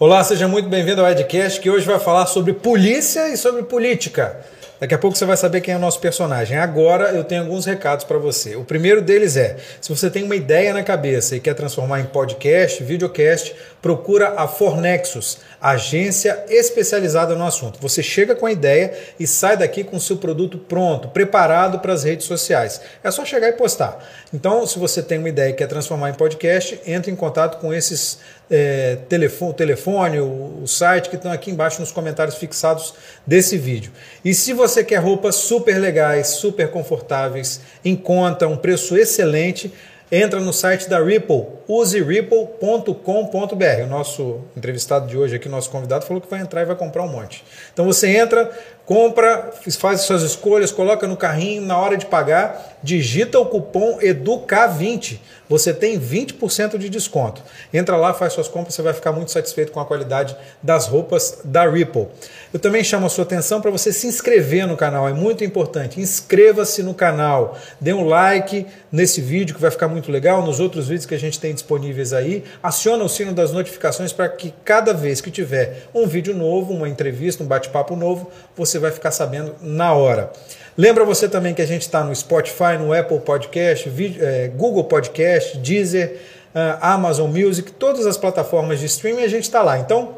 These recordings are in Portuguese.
Olá, seja muito bem-vindo ao Edcast, que hoje vai falar sobre polícia e sobre política. Daqui a pouco você vai saber quem é o nosso personagem. Agora eu tenho alguns recados para você. O primeiro deles é: se você tem uma ideia na cabeça e quer transformar em podcast, videocast, procura a Fornexus, agência especializada no assunto. Você chega com a ideia e sai daqui com o seu produto pronto, preparado para as redes sociais. É só chegar e postar. Então, se você tem uma ideia e quer transformar em podcast, entre em contato com esses é, telefone, telefone o, o site que estão aqui embaixo nos comentários fixados desse vídeo. E se você quer roupas super legais, super confortáveis, em conta, um preço excelente, entra no site da Ripple, useripple.com.br. O nosso entrevistado de hoje aqui, nosso convidado, falou que vai entrar e vai comprar um monte. Então você entra, compra, faz suas escolhas, coloca no carrinho, na hora de pagar, digita o cupom EDUCA20. Você tem 20% de desconto. Entra lá, faz suas compras, você vai ficar muito satisfeito com a qualidade das roupas da Ripple. Eu também chamo a sua atenção para você se inscrever no canal, é muito importante. Inscreva-se no canal, dê um like nesse vídeo que vai ficar muito legal, nos outros vídeos que a gente tem disponíveis aí. Aciona o sino das notificações para que cada vez que tiver um vídeo novo, uma entrevista, um bate-papo novo, você vai ficar sabendo na hora. Lembra você também que a gente está no Spotify, no Apple Podcast, é, Google Podcast, Deezer, ah, Amazon Music, todas as plataformas de streaming a gente está lá. Então,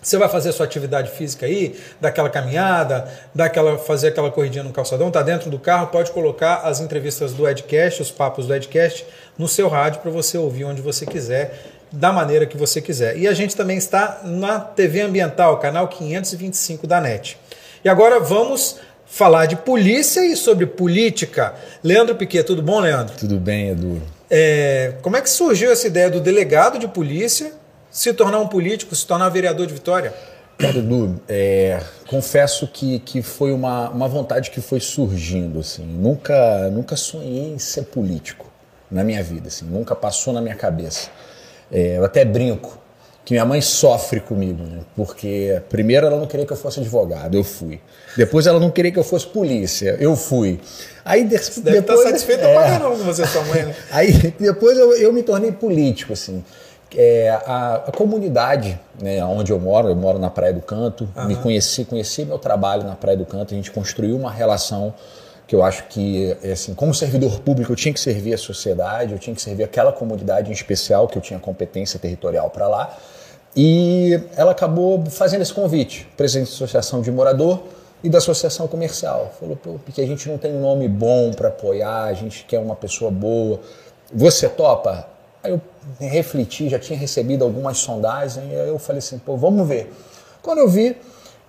você vai fazer sua atividade física aí, daquela caminhada, daquela, fazer aquela corridinha no calçadão, tá dentro do carro, pode colocar as entrevistas do Edcast, os papos do Edcast, no seu rádio para você ouvir onde você quiser, da maneira que você quiser. E a gente também está na TV Ambiental, canal 525 da NET. E agora vamos falar de polícia e sobre política. Leandro Piquet, tudo bom, Leandro? Tudo bem, Edu. É, como é que surgiu essa ideia do delegado de polícia se tornar um político, se tornar vereador de Vitória? Cara, Edu, é, confesso que, que foi uma, uma vontade que foi surgindo. Assim. Nunca, nunca sonhei em ser político na minha vida, assim, nunca passou na minha cabeça. É, eu até brinco que minha mãe sofre comigo, né? porque primeiro ela não queria que eu fosse advogado, eu fui. Depois ela não queria que eu fosse polícia, eu fui. Aí de, Você deve depois, estar satisfeito é, pra caramba com você e sua mãe, né? Aí depois eu, eu me tornei político, assim. É, a, a, comunidade né, onde eu moro, eu moro na Praia do Canto, uhum. me conheci, conheci meu trabalho na Praia do Canto, a gente construiu uma relação que eu acho que, é assim, como servidor público, eu tinha que servir a sociedade, eu tinha que servir aquela comunidade em especial que eu tinha competência territorial para lá. E ela acabou fazendo esse convite, presidente da Associação de Morador e da Associação Comercial. Falou, pô, porque a gente não tem um nome bom para apoiar, a gente quer uma pessoa boa. Você topa? Aí eu refleti, já tinha recebido algumas sondagens, e aí eu falei assim, pô, vamos ver. Quando eu vi,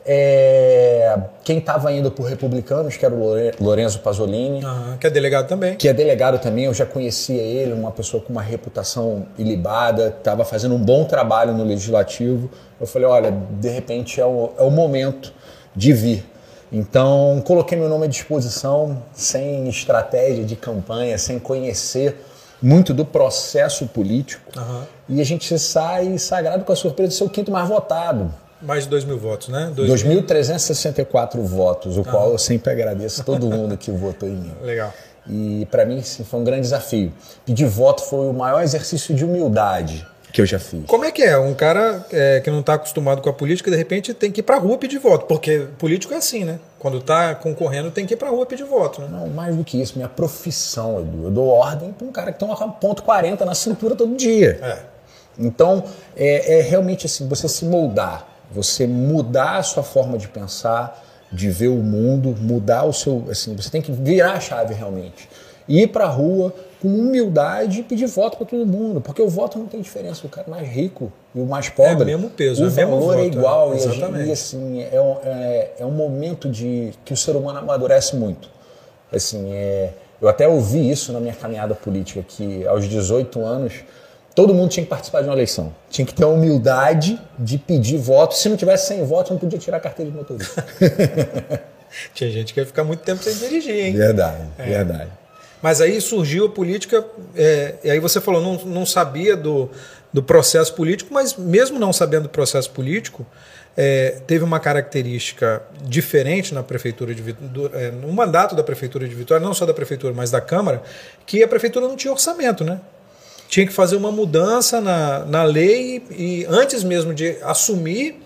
é, quem estava indo por republicanos, que era o Lorenzo Pasolini. Que é delegado também. Que é delegado também, eu já conhecia ele, uma pessoa com uma reputação ilibada, estava fazendo um bom trabalho no legislativo. Eu falei, olha, de repente é o, é o momento de vir. Então, coloquei meu nome à disposição, sem estratégia de campanha, sem conhecer muito do processo político. Uhum. E a gente sai sagrado com a surpresa de ser o quinto mais votado. Mais de 2 mil votos, né? 2.364 votos, o ah. qual eu sempre agradeço todo mundo que votou em mim. Legal. E para mim sim, foi um grande desafio. Pedir voto foi o maior exercício de humildade que eu já fiz. Como é que é? Um cara é, que não está acostumado com a política, de repente tem que ir para a rua pedir voto, porque político é assim, né? Quando está concorrendo, tem que ir para a rua pedir voto, né? Não, mais do que isso, minha profissão, Edu. Eu dou ordem para um cara que tem uma ponto 40 na cintura todo dia. É. Então, é, é realmente assim, você se moldar você mudar a sua forma de pensar, de ver o mundo, mudar o seu. Assim, você tem que virar a chave realmente. Ir para a rua com humildade e pedir voto para todo mundo, porque o voto não tem diferença. O cara mais rico e o mais pobre. É o mesmo peso, o é valor voto, é igual. É, exatamente. e assim, é um, é, é, um momento de que o ser humano amadurece muito. Assim, é, eu até ouvi isso na minha caminhada política, que aos 18 anos todo mundo tinha que participar de uma eleição. Tinha que ter a humildade de pedir voto. Se não tivesse 100 votos, não podia tirar a carteira de motorista. tinha gente que ia ficar muito tempo sem dirigir, hein? Verdade, é. verdade. Mas aí surgiu a política, é, e aí você falou, não, não sabia do, do processo político, mas mesmo não sabendo do processo político, é, teve uma característica diferente na prefeitura de Vitória, é, no mandato da prefeitura de Vitória, não só da prefeitura, mas da Câmara, que a prefeitura não tinha orçamento, né? Tinha que fazer uma mudança na, na lei e antes mesmo de assumir,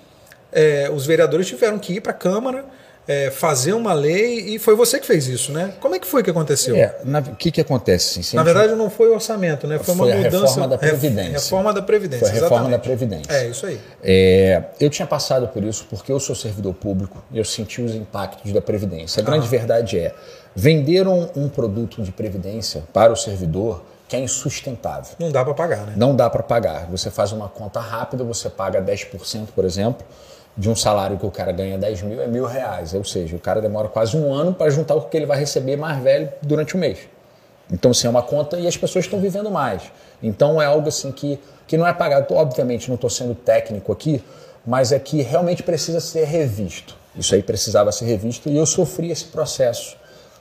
é, os vereadores tiveram que ir para a Câmara é, fazer uma lei e foi você que fez isso, né? Como é que foi que aconteceu? O que, que acontece? Assim, na verdade, não foi o orçamento, né? Foi, foi uma mudança. Reforma da Previdência. Reforma da Previdência. Foi a reforma exatamente. da Previdência. É, isso aí. É, eu tinha passado por isso porque eu sou servidor público e eu senti os impactos da Previdência. A grande ah. verdade é: venderam um produto de Previdência para o servidor que é insustentável. Não dá para pagar, né? Não dá para pagar. Você faz uma conta rápida, você paga 10%, por exemplo de um salário que o cara ganha 10 mil é mil reais. Ou seja, o cara demora quase um ano para juntar o que ele vai receber mais velho durante o mês. Então, assim, é uma conta e as pessoas estão vivendo mais. Então, é algo assim que, que não é pagado. Obviamente, não estou sendo técnico aqui, mas é que realmente precisa ser revisto. Isso aí precisava ser revisto e eu sofri esse processo,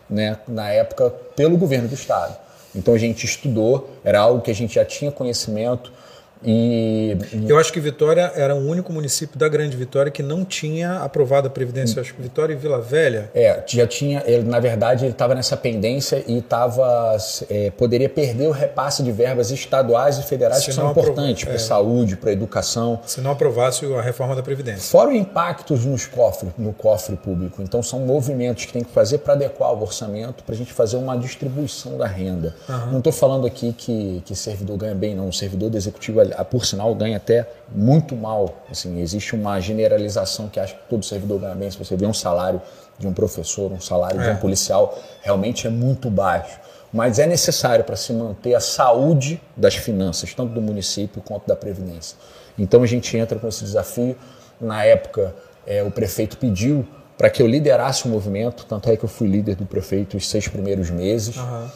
né, na época, pelo governo do Estado. Então, a gente estudou, era algo que a gente já tinha conhecimento, e, eu acho que Vitória era o único município da Grande Vitória que não tinha aprovado a previdência. Eu acho que Vitória e Vila Velha. É, já tinha. Ele, na verdade, ele estava nessa pendência e tava, é, poderia perder o repasse de verbas estaduais e federais Se que são importantes para a é, saúde, para a educação. Se não aprovasse a reforma da previdência. Fora impactos nos cofres, no cofre público. Então são movimentos que tem que fazer para adequar o orçamento, para a gente fazer uma distribuição da renda. Uhum. Não estou falando aqui que, que servidor ganha bem, não. O servidor do executivo por sinal, ganha até muito mal. Assim, existe uma generalização que acha que todo servidor ganha bem. Se você vê um salário de um professor, um salário é. de um é. policial, realmente é muito baixo. Mas é necessário para se manter a saúde das finanças, tanto do município quanto da Previdência. Então a gente entra com esse desafio. Na época, é, o prefeito pediu para que eu liderasse o movimento, tanto é que eu fui líder do prefeito os seis primeiros meses. Uhum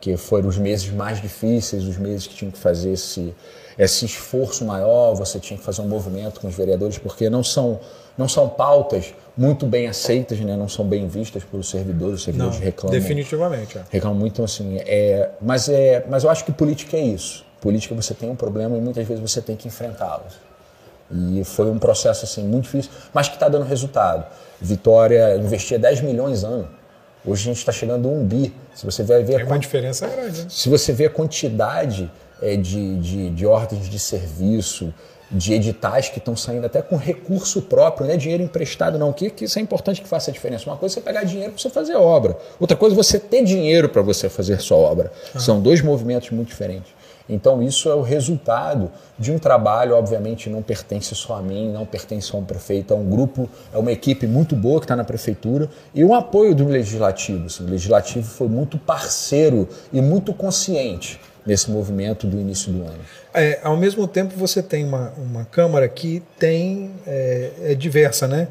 que foram os meses mais difíceis, os meses que tinham que fazer esse, esse esforço maior, você tinha que fazer um movimento com os vereadores, porque não são, não são pautas muito bem aceitas, né, não são bem vistas pelos servidores, os servidores não, reclamam. Definitivamente. É. Reclamam muito, assim, é, mas, é, mas eu acho que política é isso. Política você tem um problema e muitas vezes você tem que enfrentá-los. E foi um processo assim muito difícil, mas que está dando resultado. Vitória investia 10 milhões ano Hoje a gente está chegando a um bi. Se você vai ver Tem uma diferença grande. Né? Se você vê a quantidade é, de, de, de ordens de serviço, de editais que estão saindo até com recurso próprio, não é dinheiro emprestado, não. Que, que isso é importante que faça a diferença. Uma coisa é você pegar dinheiro para você fazer obra. Outra coisa é você ter dinheiro para você fazer sua obra. Ah. São dois movimentos muito diferentes. Então, isso é o resultado de um trabalho, obviamente, não pertence só a mim, não pertence a um prefeito, é um grupo, é uma equipe muito boa que está na prefeitura e um apoio do legislativo. Assim, o legislativo foi muito parceiro e muito consciente nesse movimento do início do ano. É, ao mesmo tempo, você tem uma, uma Câmara que tem é, é diversa, né?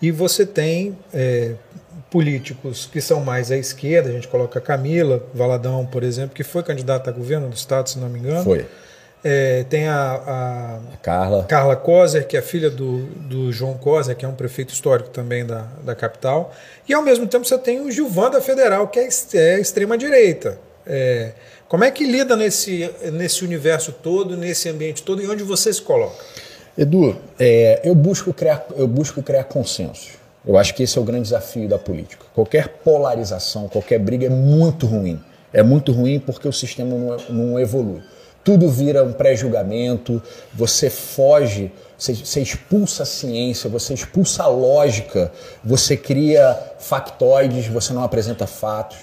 E você tem é, políticos que são mais à esquerda, a gente coloca Camila Valadão, por exemplo, que foi candidata a governo do estado, se não me engano. Foi. É, tem a, a, a, Carla. Carla Coser, que é filha do, do João Coser, que é um prefeito histórico também da, da capital. E ao mesmo tempo você tem o Gilvan da Federal, que é, é extrema-direita. É, como é que lida nesse, nesse universo todo, nesse ambiente todo, e onde você se coloca? Edu, é, eu, busco criar, eu busco criar consenso. Eu acho que esse é o grande desafio da política. Qualquer polarização, qualquer briga é muito ruim. É muito ruim porque o sistema não, não evolui. Tudo vira um pré-julgamento, você foge, você, você, expulsa a ciência, você expulsa a lógica, você cria factoides, você não apresenta fatos.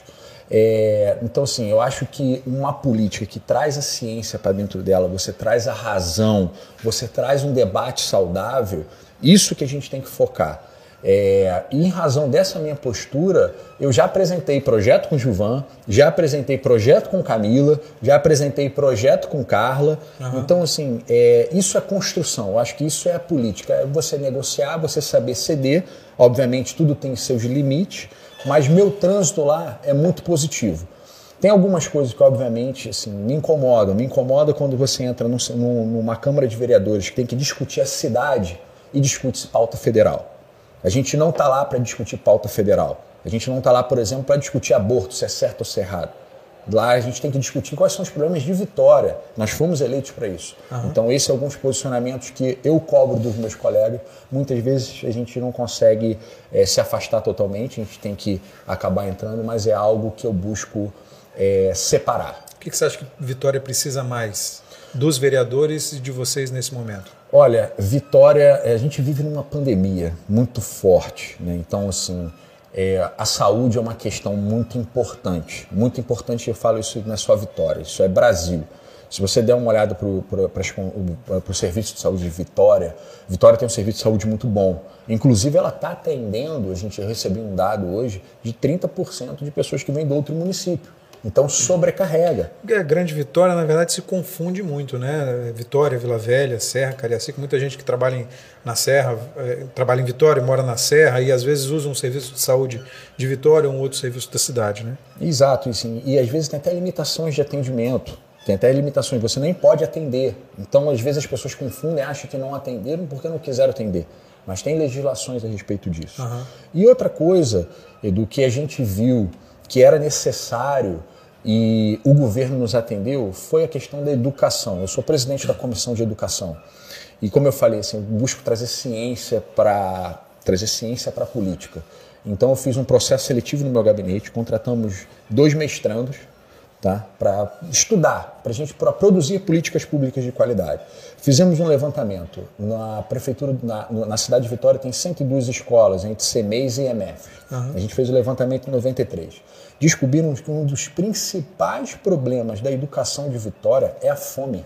É, então, assim, eu acho que uma política que traz a ciência para dentro dela, você traz a razão, você traz um debate saudável, isso que a gente tem que focar. É, e em razão dessa minha postura, eu já apresentei projeto com Gilvan, já apresentei projeto com Camila, já apresentei projeto com Carla. Uhum. Então, assim, é, isso é construção. Eu acho que isso é a política. É você negociar, você saber ceder. Obviamente, tudo tem seus limites, mas meu trânsito lá é muito positivo. Tem algumas coisas que, obviamente, assim, me incomodam. Me incomoda quando você entra num, numa Câmara de Vereadores que tem que discutir a cidade e discute pauta federal. A gente não está lá para discutir pauta federal. A gente não está lá, por exemplo, para discutir aborto, se é certo ou se é errado. Lá a gente tem que discutir quais são os problemas de vitória. Nós fomos eleitos para isso. Uhum. Então, esses são alguns posicionamentos que eu cobro dos meus colegas. Muitas vezes a gente não consegue é, se afastar totalmente, a gente tem que acabar entrando, mas é algo que eu busco é, separar. O que, que você acha que Vitória precisa mais dos vereadores e de vocês nesse momento? Olha, Vitória, a gente vive numa pandemia muito forte, né? Então, assim, é, a saúde é uma questão muito importante. Muito importante, eu falo isso não é só Vitória, isso é Brasil. Se você der uma olhada para o serviço de saúde de Vitória, Vitória tem um serviço de saúde muito bom. Inclusive, ela está atendendo, a gente recebeu um dado hoje, de 30% de pessoas que vêm do outro município. Então sobrecarrega. A Grande Vitória, na verdade, se confunde muito, né? Vitória, Vila Velha, Serra, Cariacica, muita gente que trabalha em, na Serra, é, trabalha em Vitória, mora na Serra e às vezes usa um serviço de saúde de Vitória ou um outro serviço da cidade, né? Exato, e, sim, e às vezes tem até limitações de atendimento. Tem até limitações, você nem pode atender. Então, às vezes, as pessoas confundem, acham que não atenderam porque não quiseram atender. Mas tem legislações a respeito disso. Uhum. E outra coisa, Edu, que a gente viu que era necessário e o governo nos atendeu foi a questão da educação. Eu sou presidente da comissão de educação e como eu falei, assim, eu busco trazer ciência para trazer ciência para a política. Então eu fiz um processo seletivo no meu gabinete, contratamos dois mestrandos tá? para estudar, para gente pra produzir políticas públicas de qualidade. Fizemos um levantamento. Na prefeitura, na, na cidade de Vitória, tem 102 escolas, entre CMEs e EMF. Uhum. A gente fez o levantamento em 93. Descobrimos que um dos principais problemas da educação de Vitória é a fome.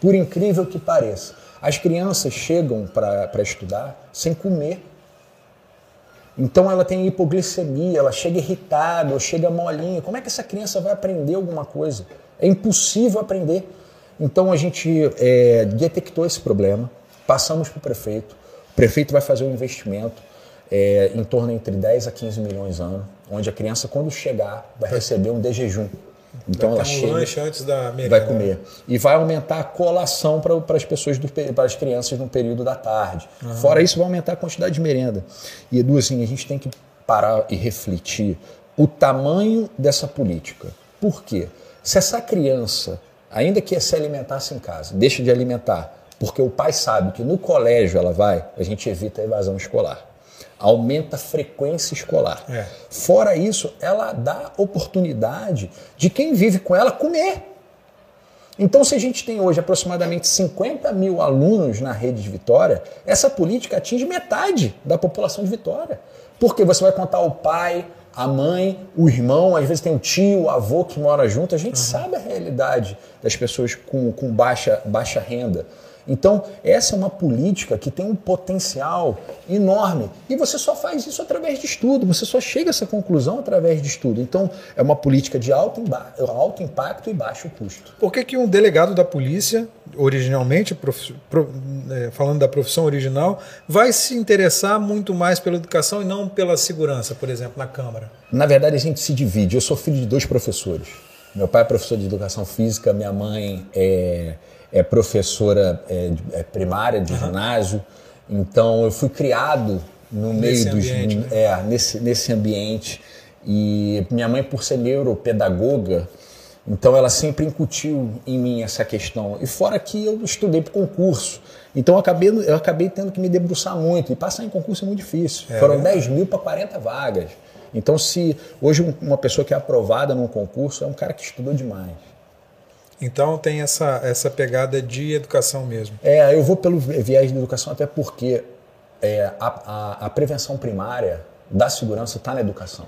Por incrível que pareça, as crianças chegam para estudar sem comer então ela tem hipoglicemia, ela chega irritada, ou chega molinha. Como é que essa criança vai aprender alguma coisa? É impossível aprender. Então a gente é, detectou esse problema, passamos para o prefeito. O prefeito vai fazer um investimento é, em torno entre 10 a 15 milhões ano, onde a criança, quando chegar, vai receber um de jejum. Então vai ela um chega, lanche antes da merenda. Vai comer. E vai aumentar a colação para as pessoas, para as crianças no período da tarde. Uhum. Fora isso, vai aumentar a quantidade de merenda. E Edu, assim, a gente tem que parar e refletir o tamanho dessa política. Por quê? Se essa criança, ainda que se alimentasse em casa, deixa de alimentar, porque o pai sabe que no colégio ela vai, a gente evita a evasão escolar aumenta a frequência escolar. É. Fora isso, ela dá oportunidade de quem vive com ela comer. Então, se a gente tem hoje aproximadamente 50 mil alunos na rede de Vitória, essa política atinge metade da população de Vitória. Porque você vai contar o pai, a mãe, o irmão, às vezes tem o tio, o avô que mora junto. A gente uhum. sabe a realidade das pessoas com, com baixa, baixa renda. Então, essa é uma política que tem um potencial enorme. E você só faz isso através de estudo, você só chega a essa conclusão através de estudo. Então, é uma política de alto, alto impacto e baixo custo. Por que, que um delegado da polícia, originalmente, prof, pro, é, falando da profissão original, vai se interessar muito mais pela educação e não pela segurança, por exemplo, na Câmara? Na verdade, a gente se divide. Eu sou filho de dois professores. Meu pai é professor de educação física, minha mãe é é professora é, é primária de uhum. ginásio, então eu fui criado no nesse meio dos ambiente, né? é, nesse, nesse ambiente. E minha mãe por ser neuropedagoga então ela sempre incutiu em mim essa questão. E fora que eu estudei para concurso. Então eu acabei, eu acabei tendo que me debruçar muito. E passar em concurso é muito difícil. É, foram 10 mil para 40 vagas. Então se hoje uma pessoa que é aprovada num concurso é um cara que estudou demais então tem essa, essa pegada de educação mesmo. É, eu vou pelo viés de educação até porque é, a, a, a, prevenção primária da segurança está na educação.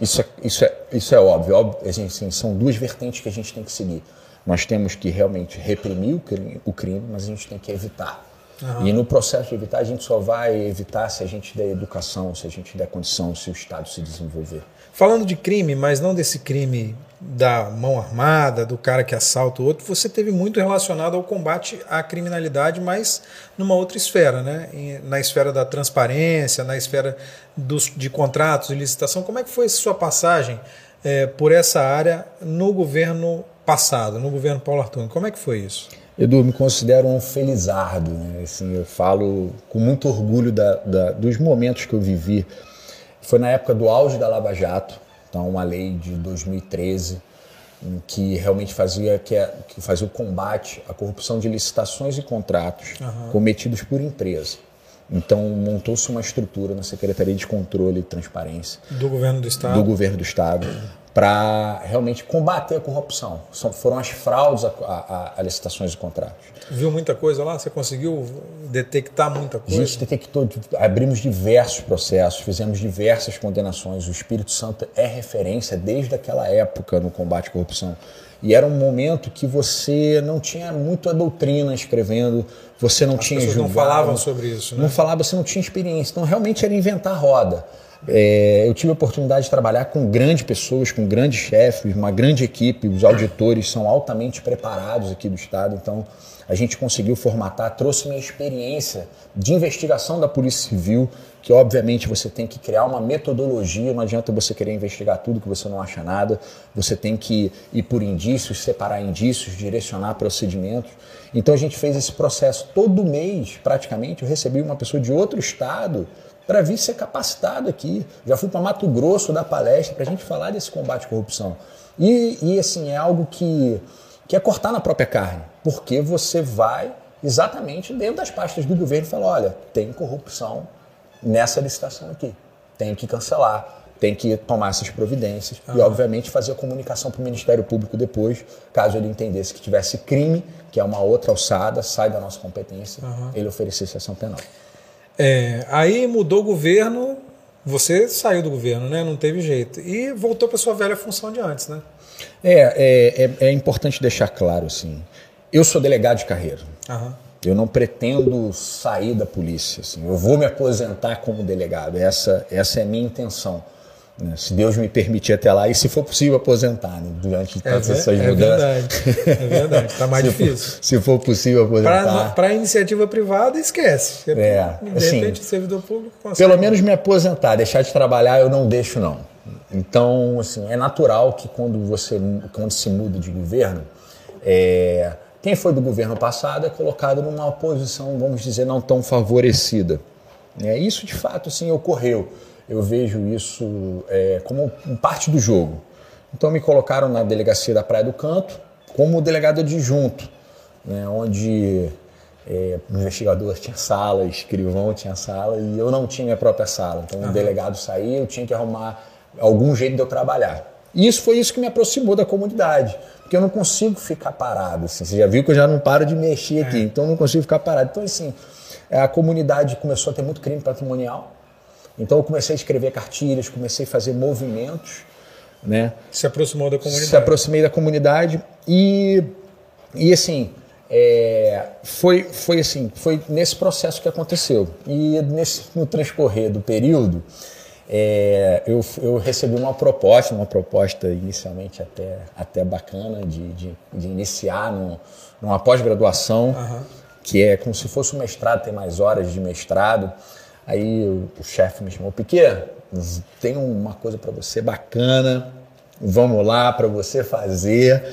Isso é, isso é, isso é óbvio. óbvio assim, assim, são duas vertentes que a gente tem que seguir. Nós temos que realmente reprimir o crime, o crime mas a gente tem que evitar. Uhum. E no processo de evitar, a gente só vai evitar se a gente der educação, se a gente der condição, se o Estado se desenvolver. Falando de crime, mas não desse crime da mão armada, do cara que assalta o outro, você teve muito relacionado ao combate à criminalidade, mas numa outra esfera, né? na esfera da transparência, na esfera dos, de contratos, de licitação. Como é que foi a sua passagem é, por essa área no governo passado, no governo Paulo Artur? Como é que foi isso? Edu, me considero um felizardo. Né? Assim, eu falo com muito orgulho da, da, dos momentos que eu vivi. Foi na época do auge da Lava Jato, então uma lei de 2013 que realmente fazia que, é, que fazia o combate à corrupção de licitações e contratos uhum. cometidos por empresa. Então montou-se uma estrutura na Secretaria de Controle e Transparência do governo do estado, do governo do estado para realmente combater a corrupção. São, foram as fraudes a, a, a, licitações e contratos. Viu muita coisa lá? Você conseguiu detectar muita coisa? A gente detectou, abrimos diversos processos, fizemos diversas condenações. O Espírito Santo é referência desde aquela época no combate à corrupção. E era um momento que você não tinha muita doutrina escrevendo, você não As tinha julgado. não falavam sobre isso, né? Não falava, você não tinha experiência. Então realmente era inventar roda. É, eu tive a oportunidade de trabalhar com grandes pessoas, com grandes chefes, uma grande equipe. Os auditores são altamente preparados aqui do Estado, então a gente conseguiu formatar, trouxe minha experiência de investigação da Polícia Civil, que obviamente você tem que criar uma metodologia, não adianta você querer investigar tudo que você não acha nada, você tem que ir por indícios, separar indícios, direcionar procedimentos. Então a gente fez esse processo todo mês, praticamente, eu recebi uma pessoa de outro estado para vir ser capacitado aqui. Já fui para Mato Grosso dar palestra para a gente falar desse combate à corrupção. E, e assim, é algo que, que é cortar na própria carne, porque você vai exatamente dentro das pastas do governo e fala: olha, tem corrupção nessa licitação aqui, tem que cancelar, tem que tomar essas providências e, obviamente, fazer a comunicação para o Ministério Público depois, caso ele entendesse que tivesse crime, que é uma outra alçada, sai da nossa competência, uhum. ele oferecesse ação penal. É, aí mudou o governo, você saiu do governo, né? Não teve jeito. E voltou para sua velha função de antes, né? É, é, é, é, importante deixar claro, assim. Eu sou delegado de carreira. Eu não pretendo sair da polícia. Assim. Eu vou me aposentar como delegado. Essa, essa é a minha intenção. Né? Se Deus me permitir até lá, e se for possível aposentar, né? durante é todas é, essas é mudanças. Verdade, é verdade, está mais se difícil. For, se for possível aposentar. Para iniciativa privada, esquece. É, de assim, repente, servidor público consegue. Pelo menos me aposentar, deixar de trabalhar, eu não deixo, não. Então, assim, é natural que quando você quando se muda de governo, é, quem foi do governo passado é colocado numa posição, vamos dizer, não tão favorecida. É, isso, de fato, sim, ocorreu eu vejo isso é, como parte do jogo. Então me colocaram na delegacia da Praia do Canto como delegado adjunto, né, onde é, o investigador tinha sala, escrivão tinha sala e eu não tinha minha própria sala. Então uhum. o delegado saía, eu tinha que arrumar algum jeito de eu trabalhar. E isso foi isso que me aproximou da comunidade, porque eu não consigo ficar parado. Assim. Você já viu que eu já não paro de mexer aqui, é. então eu não consigo ficar parado. Então assim, a comunidade começou a ter muito crime patrimonial então eu comecei a escrever cartilhas, comecei a fazer movimentos, né? Se aproximou da comunidade. Se aproximei da comunidade e e assim é, foi foi assim foi nesse processo que aconteceu e nesse no transcorrer do período é, eu, eu recebi uma proposta, uma proposta inicialmente até, até bacana de, de, de iniciar no, numa pós-graduação, uhum. que é como se fosse um mestrado, tem mais horas de mestrado. Aí o, o chefe me chamou, Piquet, tem uma coisa para você bacana, vamos lá para você fazer.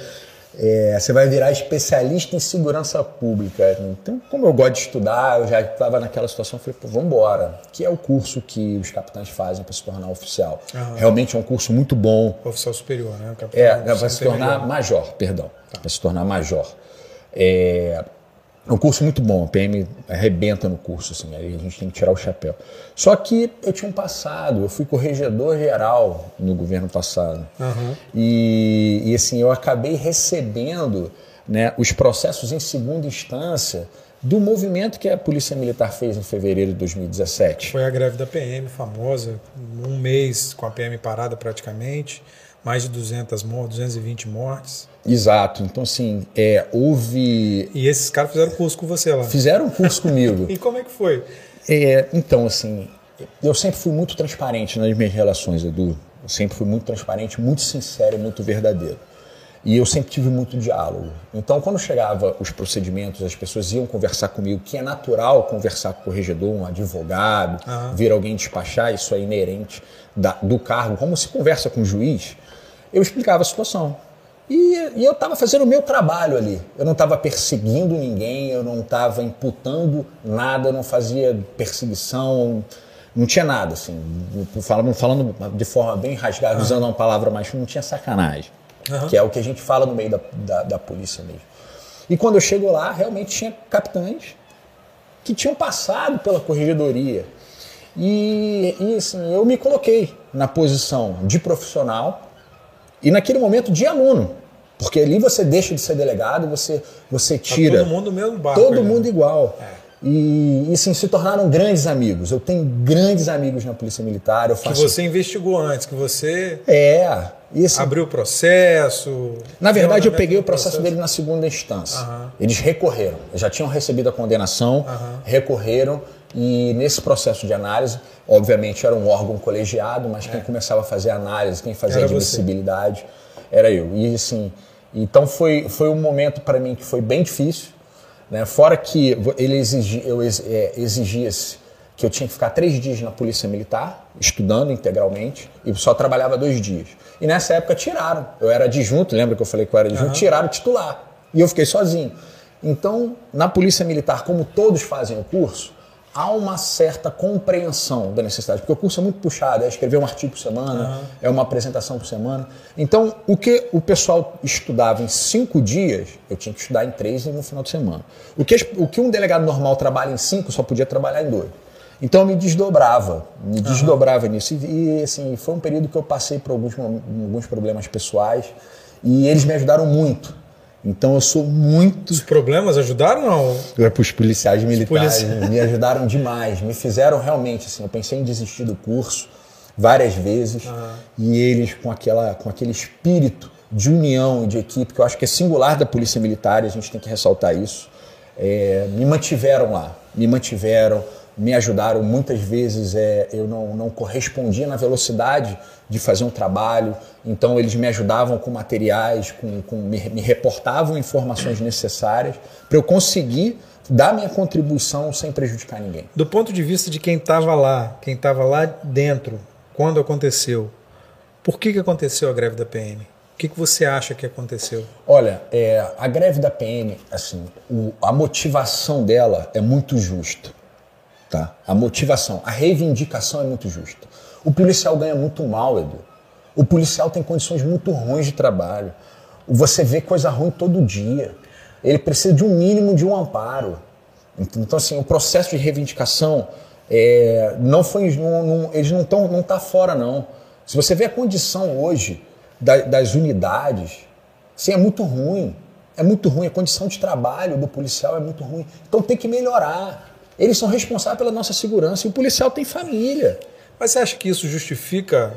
É, você vai virar especialista em segurança pública. Então, como eu gosto de estudar, eu já estava naquela situação, falei, pô, vamos embora. Que é o curso que os capitães fazem para se tornar oficial. Aham. Realmente é um curso muito bom. Oficial superior, né? é, para se tornar major, perdão. Tá. Para se tornar major. É, é um curso muito bom, a PM arrebenta no curso, assim, aí a gente tem que tirar o chapéu. Só que eu tinha um passado, eu fui corregedor geral no governo passado. Uhum. E, e, assim, eu acabei recebendo né, os processos em segunda instância do movimento que a Polícia Militar fez em fevereiro de 2017. Foi a greve da PM, famosa, um mês com a PM parada praticamente, mais de 200 mortes, 220 mortes. Exato. Então, assim, é, houve. E esses caras fizeram curso com você lá? Fizeram curso comigo. e como é que foi? É, então, assim, eu sempre fui muito transparente nas minhas relações, Edu. Eu sempre fui muito transparente, muito sincero e muito verdadeiro. E eu sempre tive muito diálogo. Então, quando chegava os procedimentos, as pessoas iam conversar comigo, que é natural conversar com o corregedor, um advogado, uhum. vir alguém despachar, isso é inerente da, do cargo, como se conversa com o juiz, eu explicava a situação. E, e eu estava fazendo o meu trabalho ali. Eu não estava perseguindo ninguém, eu não estava imputando nada, eu não fazia perseguição, não tinha nada, assim. Falando, falando de forma bem rasgada, usando uma palavra mais, não tinha sacanagem. Uhum. Que é o que a gente fala no meio da, da, da polícia mesmo. E quando eu chego lá, realmente tinha capitães que tinham passado pela corregedoria. E, e assim, eu me coloquei na posição de profissional e naquele momento de aluno. Porque ali você deixa de ser delegado, você, você tira. Tá todo mundo mesmo barco. Todo mundo igual. É. E, e sim, se tornaram grandes amigos. Eu tenho grandes amigos na Polícia Militar. Eu faço... Que você investigou antes, que você. É. Assim, abriu o processo. Na verdade, eu peguei o processo, processo, dele na segunda instância. Uhum. Eles recorreram. Já tinham recebido a condenação, uhum. recorreram. E nesse processo de análise, obviamente era um órgão colegiado, mas é. quem começava a fazer análise, quem fazia era admissibilidade, você. era eu. E assim, então foi, foi um momento para mim que foi bem difícil. Né? Fora que ele exigia, eu é, exigia que eu tinha que ficar três dias na Polícia Militar, estudando integralmente, e só trabalhava dois dias. E nessa época tiraram. Eu era adjunto, lembra que eu falei que eu era adjunto? Uhum. Tiraram o titular. E eu fiquei sozinho. Então, na Polícia Militar, como todos fazem o curso, há uma certa compreensão da necessidade, porque o curso é muito puxado, é escrever um artigo por semana, uhum. é uma apresentação por semana. Então, o que o pessoal estudava em cinco dias, eu tinha que estudar em três e no final de semana. O que, o que um delegado normal trabalha em cinco, só podia trabalhar em dois. Então eu me desdobrava, me desdobrava uhum. nisso. E, assim, foi um período que eu passei por alguns, alguns problemas pessoais e eles me ajudaram muito então eu sou muito. Os problemas ajudaram não? É para os policiais militares. Polici... Me ajudaram demais. Me fizeram realmente assim. Eu pensei em desistir do curso várias vezes e eles com aquela com aquele espírito de união e de equipe que eu acho que é singular da polícia militar. E a gente tem que ressaltar isso. É, me mantiveram lá. Me mantiveram me ajudaram muitas vezes é, eu não, não correspondia na velocidade de fazer um trabalho então eles me ajudavam com materiais com, com me, me reportavam informações necessárias para eu conseguir dar minha contribuição sem prejudicar ninguém do ponto de vista de quem estava lá quem estava lá dentro quando aconteceu por que, que aconteceu a greve da PM o que, que você acha que aconteceu? Olha, é, a greve da PM, assim, o, a motivação dela é muito justa. Tá? A motivação, a reivindicação é muito justa. O policial ganha muito mal, Edu. O policial tem condições muito ruins de trabalho. Você vê coisa ruim todo dia. Ele precisa de um mínimo de um amparo. Então, assim, o processo de reivindicação é, não foi. Não, não, eles não estão não tá fora, não. Se você vê a condição hoje da, das unidades, assim, é muito ruim. É muito ruim. A condição de trabalho do policial é muito ruim. Então tem que melhorar. Eles são responsáveis pela nossa segurança e o policial tem família. Mas você acha que isso justifica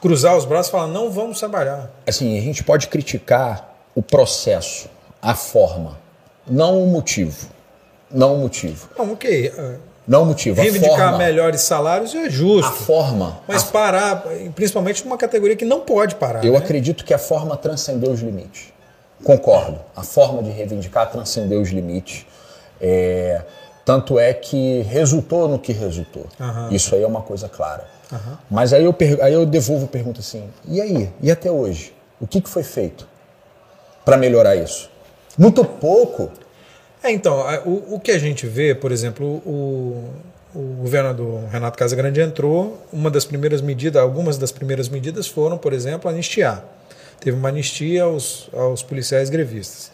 cruzar os braços e falar não vamos trabalhar? Assim, a gente pode criticar o processo, a forma, não o motivo. Não o motivo. Não, ok. Não o motivo. Reivindicar forma, melhores salários é justo. A forma. Mas a... parar, principalmente numa categoria que não pode parar. Eu né? acredito que a forma transcendeu os limites. Concordo. A forma de reivindicar transcendeu os limites. É... Tanto é que resultou no que resultou. Uhum. Isso aí é uma coisa clara. Uhum. Mas aí eu, aí eu devolvo a pergunta assim: e aí? E até hoje? O que, que foi feito para melhorar isso? Muito pouco. É, então, o, o que a gente vê, por exemplo, o, o governador Renato Casagrande entrou, uma das primeiras medidas, algumas das primeiras medidas foram, por exemplo, anistiar. Teve uma anistia aos, aos policiais grevistas.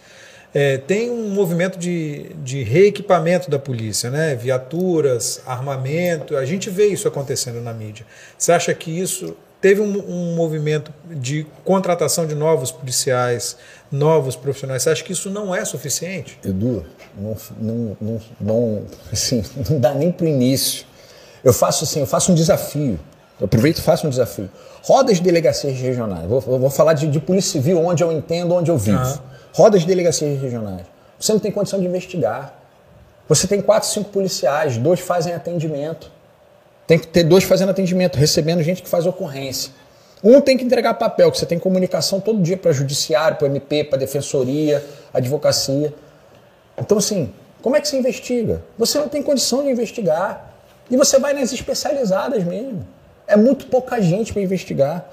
É, tem um movimento de, de reequipamento da polícia, né? viaturas, armamento. A gente vê isso acontecendo na mídia. Você acha que isso teve um, um, movimento de contratação de novos policiais, novos profissionais? Você acha que isso não é suficiente? Edu, não, não, não, não, assim, não dá nem para o início. Eu faço assim, eu faço um desafio. Eu aproveito e faço um desafio. Rodas de delegacias regionais. Vou, vou falar de, de polícia civil, onde eu entendo, onde eu vivo. Rodas de delegacias regionais. Você não tem condição de investigar. Você tem quatro, cinco policiais, dois fazem atendimento. Tem que ter dois fazendo atendimento, recebendo gente que faz ocorrência. Um tem que entregar papel, que você tem comunicação todo dia para judiciário, para MP, para defensoria, advocacia. Então, assim, como é que você investiga? Você não tem condição de investigar. E você vai nas especializadas mesmo. É muito pouca gente para investigar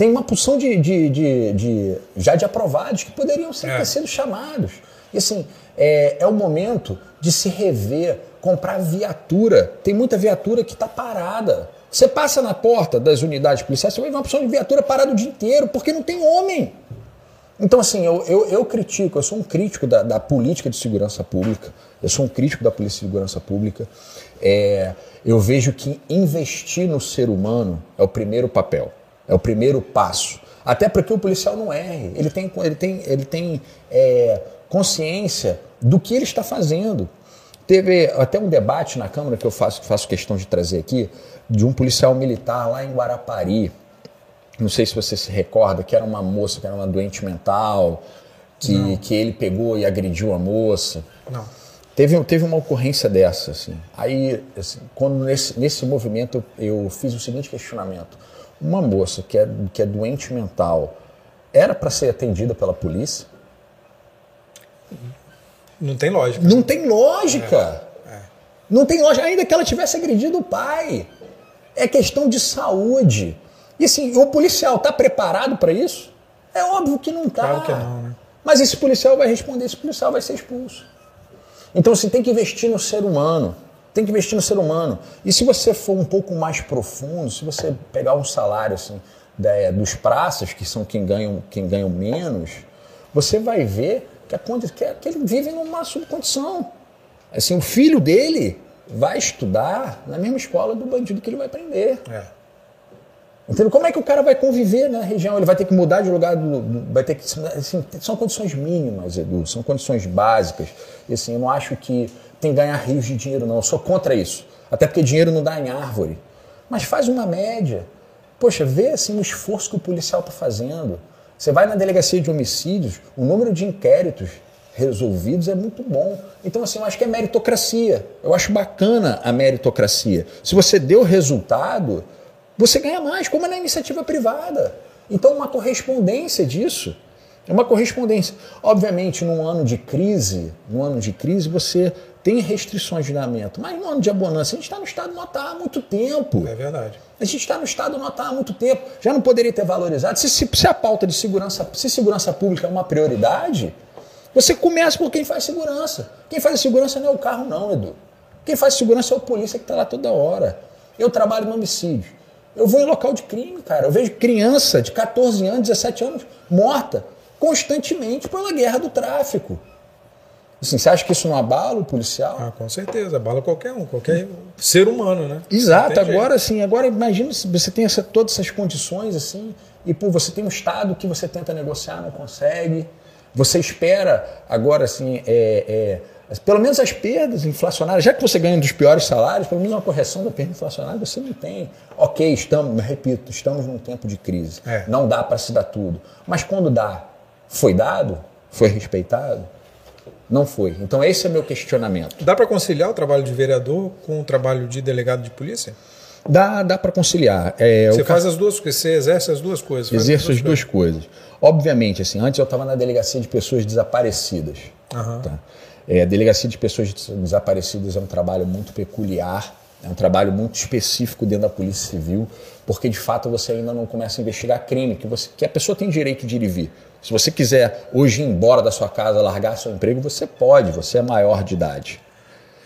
tem uma porção de, de, de, de, já de aprovados que poderiam ser, é. ter sido chamados. E assim, é, é o momento de se rever, comprar viatura. Tem muita viatura que está parada. Você passa na porta das unidades policiais, você vai ver uma opção de viatura parada o dia inteiro, porque não tem homem. Então, assim, eu, eu, eu critico, eu sou um crítico da, da, política de segurança pública, eu sou um crítico da polícia de segurança pública. É, eu vejo que investir no ser humano é o primeiro papel. É o primeiro passo. Até porque o policial não erre. Ele tem, ele tem, ele tem é, consciência do que ele está fazendo. Teve até um debate na Câmara que eu faço, faço questão de trazer aqui, de um policial militar lá em Guarapari. Não sei se você se recorda, que era uma moça, que era uma doente mental, que, que ele pegou e agrediu a moça. Não. Teve, teve uma ocorrência dessa, assim. Aí, assim, quando nesse, nesse movimento eu, eu fiz o seguinte questionamento. Uma moça que é, que é doente mental era para ser atendida pela polícia? Não tem lógica. Não tem lógica. Não tem lógica. Ainda que ela tivesse agredido o pai. É questão de saúde. E assim, o policial está preparado para isso? É óbvio que não está. Claro que não, né? Mas esse policial vai responder, esse policial vai ser expulso. Então você tem que investir no ser humano. Tem que investir no ser humano. E se você for um pouco mais profundo, se você pegar um salário assim, da- dos praças, que são quem ganham, quem ganham menos, você vai ver que, a, que, é- que ele vive numa subcondição. Assim, o filho dele vai estudar na mesma escola do bandido que ele vai prender. É. Entendeu? Como é que o cara vai conviver na região? Ele vai ter que mudar de lugar, do, do- vai ter que. assim, são condições mínimas, Edu, são condições básicas. E assim, eu não acho que tem que ganhar rios de dinheiro, não. Eu sou contra isso. Até porque dinheiro não dá em árvore. Mas faz uma média. Poxa, vê assim, o esforço que o policial está fazendo. Você vai na delegacia de homicídios, o número de inquéritos resolvidos é muito bom. Então, assim, eu acho que é meritocracia. Eu acho bacana a meritocracia. Se você deu resultado, você ganha mais, como na iniciativa privada. Então, uma correspondência disso. É uma correspondência. Obviamente, num ano de crise, num ano de crise, você tem restrições de andamento. Mas no ano de abonância, a gente está no estado notar há muito tempo. É verdade. A gente está no estado notar há muito tempo. Já não poderia ter valorizado. Se, se, se a pauta de segurança, se segurança pública é uma prioridade, você começa por quem faz segurança. Quem faz segurança não é o carro, não, Edu. Quem faz segurança é o polícia que está lá toda hora. Eu trabalho no homicídio. Eu vou em local de crime, cara. Eu vejo criança de 14 anos, 17 anos, morta constantemente pela guerra do tráfico. Assim, você acha que isso não abala o policial? Ah, com certeza. Bala qualquer um, qualquer ser humano, né? Exato, agora assim, agora imagina se você tem essa, todas essas condições assim, e pô, você tem um Estado que você tenta negociar, não consegue. Você espera agora assim, é, é, pelo menos as perdas inflacionárias, já que você ganha um dos piores salários, pelo menos uma correção da perda inflacionária você não tem. Ok, estamos, repito, estamos num tempo de crise. É. Não dá para se dar tudo. Mas quando dá, foi dado? Foi respeitado? Não foi. Então esse é meu questionamento. Dá para conciliar o trabalho de vereador com o trabalho de delegado de polícia? Dá, dá para conciliar. É, Você o ca- faz as duas, porque você exerce as duas coisas. faz Exerço as coisas. duas coisas. Obviamente, assim, antes eu estava na delegacia de pessoas desaparecidas. Aham. tá? É, a delegacia de pessoas desaparecidas é um trabalho muito peculiar, é um trabalho muito específico dentro da Polícia Civil, porque de fato você ainda não começa a investigar crime, que, você, que a pessoa tem direito de ir e vir. Se você quiser hoje ir embora da sua casa, largar seu emprego, você pode, você é maior de idade.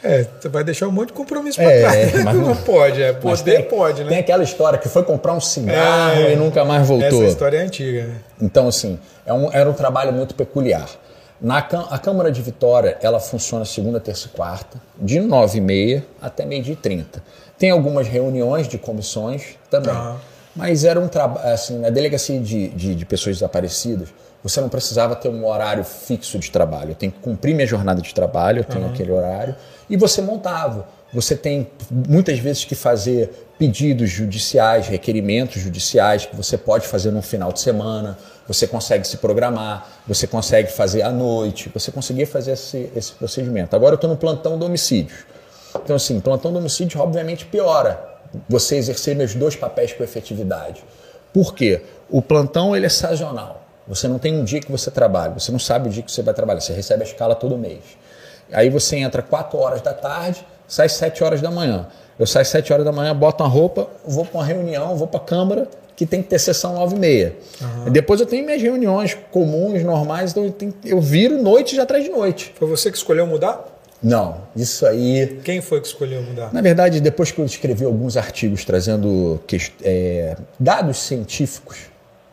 É, você vai deixar um monte de compromisso É, pra trás. mas não- pode, é. Poder tem- pode, né? Tem aquela história que foi comprar um cigarro É, e nunca mais voltou. Essa história é antiga, né? Então, assim, é um- era um trabalho muito peculiar. Na, a Câmara de Vitória, ela funciona segunda, terça e quarta, de 9h30 até meio-dia e 30. Tem algumas reuniões de comissões também. Aham. Mas era um trabalho, assim, na delegacia de, de, de pessoas desaparecidas, você não precisava ter um horário fixo de trabalho. Eu tenho que cumprir minha jornada de trabalho, eu tenho aquele horário, e você montava. Você tem muitas vezes que fazer pedidos judiciais, requerimentos judiciais que você pode fazer no final de semana, você consegue se programar, você consegue fazer à noite, você conseguia fazer esse, esse procedimento. Agora eu estou no plantão do homicídio. Então, assim, plantão do homicídio obviamente piora você exercer meus dois papéis com efetividade. Por quê? O plantão ele é sazonal. Você não tem um dia que você trabalha, você não sabe o dia que você vai trabalhar, você recebe a escala todo mês. Aí você entra 4 horas da tarde, sai 7 horas da manhã. Eu saio 7 horas da manhã, boto uma roupa, vou para uma reunião, vou para a Câmara, que tem que ter sessão 9 e meia. Depois eu tenho minhas reuniões comuns, normais, então eu, tenho- eu viro noite já atrás de noite. Foi você que escolheu mudar? Não, isso aí Quem foi que escolheu mudar? na verdade, depois que eu escrevi alguns artigos trazendo é, dados científicos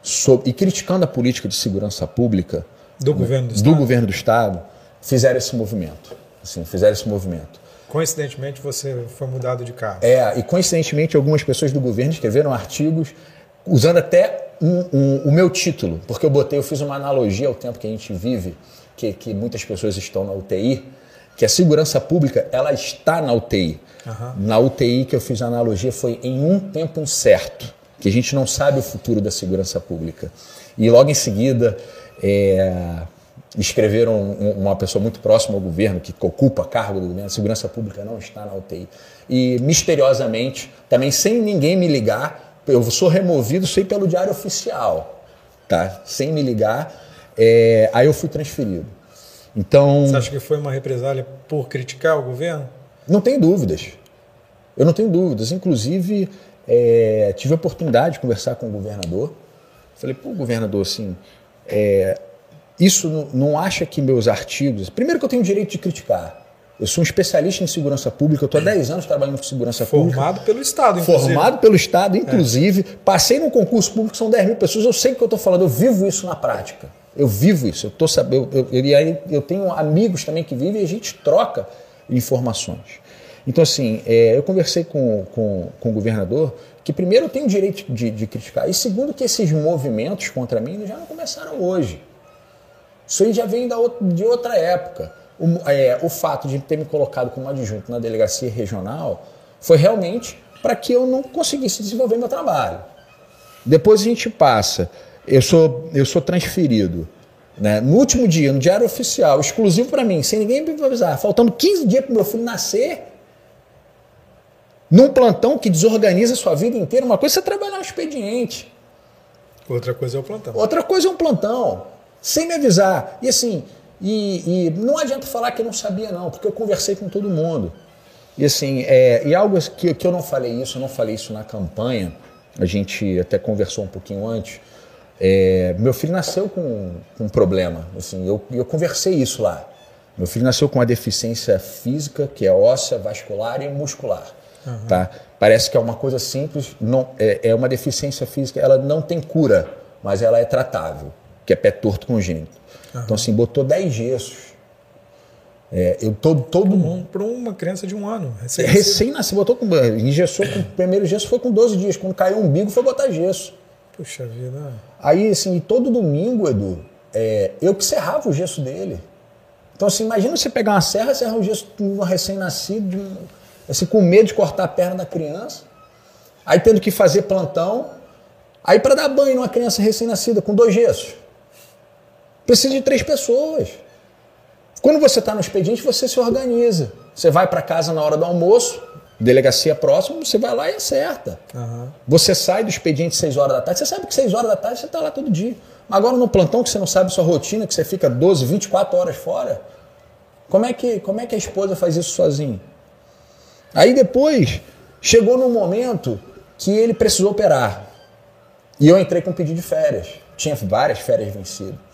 sobre- e criticando a política de segurança pública Do governo do do Estado? governo do Estado, fizeram esse movimento. Assim, fizeram esse movimento. Coincidentemente, você foi mudado de carro. É, e coincidentemente, algumas pessoas do governo escreveram artigos usando até um, um, o meu título, porque eu botei, eu fiz uma analogia ao tempo que a gente vive, que, que muitas pessoas estão na UTI, que a segurança pública ela está na UTI. Uhum. Na UTI que eu fiz a analogia foi em um tempo incerto, que a gente não sabe o futuro da segurança pública. E logo em seguida é, escreveram uma pessoa muito próxima ao governo, que ocupa cargo do governo, a segurança pública não está na UTI. E misteriosamente, também sem ninguém me ligar, eu sou removido, sei pelo diário oficial, tá? Sem me ligar, é, aí eu fui transferido. Então. Você acha que foi uma represália por criticar o governo? Não tenho dúvidas. Eu não tenho dúvidas. Inclusive, é, tive a oportunidade de conversar com o governador. Falei, pô, governador, assim, é, isso não, não acha que meus artigos. Primeiro, que eu tenho o direito de criticar. Eu sou um especialista em segurança pública, eu estou há 10 anos trabalhando com segurança Formado pública. Formado pelo Estado, inclusive. Formado pelo Estado, inclusive. É. Passei num concurso público, são 10 mil pessoas, eu sei o que eu estou falando, eu vivo isso na prática. Eu vivo isso, eu, tô, eu, eu, eu, eu tenho amigos também que vivem e a gente troca informações. Então, assim, é, eu conversei com, com, com, o governador que, primeiro, eu tenho o direito de, de, criticar, e segundo, que esses movimentos contra mim já não começaram hoje. Isso aí já vem da, de outra época. O, é, o fato de ter me colocado como adjunto na delegacia regional foi realmente para que eu não conseguisse desenvolver meu trabalho. Depois a gente passa, eu sou, eu sou transferido. Né? No último dia, no diário oficial, exclusivo para mim, sem ninguém me avisar, faltando 15 dias para meu filho nascer, num plantão que desorganiza a sua vida inteira, uma coisa é você trabalhar no expediente. Outra coisa é o plantão. Outra coisa é um plantão sem me avisar. E assim, e, e, não adianta falar que eu não sabia, não, porque eu conversei com todo mundo. E assim, é, e algo que, que eu não falei isso, eu não falei isso na campanha, a gente até conversou um pouquinho antes. É, meu filho nasceu com, com um problema. Assim, eu, eu conversei isso lá. Meu filho nasceu com uma deficiência física, que é óssea, vascular e muscular. Uhum. Tá? Parece que é uma coisa simples, não, é, é uma deficiência física, ela não tem cura, mas ela é tratável que é pé torto congênito. Uhum. Então, assim, botou 10 gessos. É, eu todo todo um, para uma criança de um ano recém nascido recém nasceu botou com engessou com o primeiro gesso foi com 12 dias. Quando caiu o umbigo foi botar gesso. Puxa vida. Aí assim todo domingo Edu é, eu que serrava o gesso dele. Então assim imagina você pegar uma serra serrar o gesso de um recém nascido assim com medo de cortar a perna da criança. Aí tendo que fazer plantão. Aí para dar banho numa criança recém nascida com dois gessos Precisa de três pessoas. Quando você está no expediente, você se organiza. Você vai para casa na hora do almoço, delegacia próxima, você vai lá e acerta. Uhum. Você sai do expediente 6 horas da tarde, você sabe que 6 horas da tarde você está lá todo dia. Agora no plantão que você não sabe sua rotina, que você fica 12, 24 horas fora, como é que, como é que a esposa faz isso sozinha? Aí depois, chegou no momento que ele precisou operar. E eu entrei com pedido de férias. Tinha várias férias vencidas.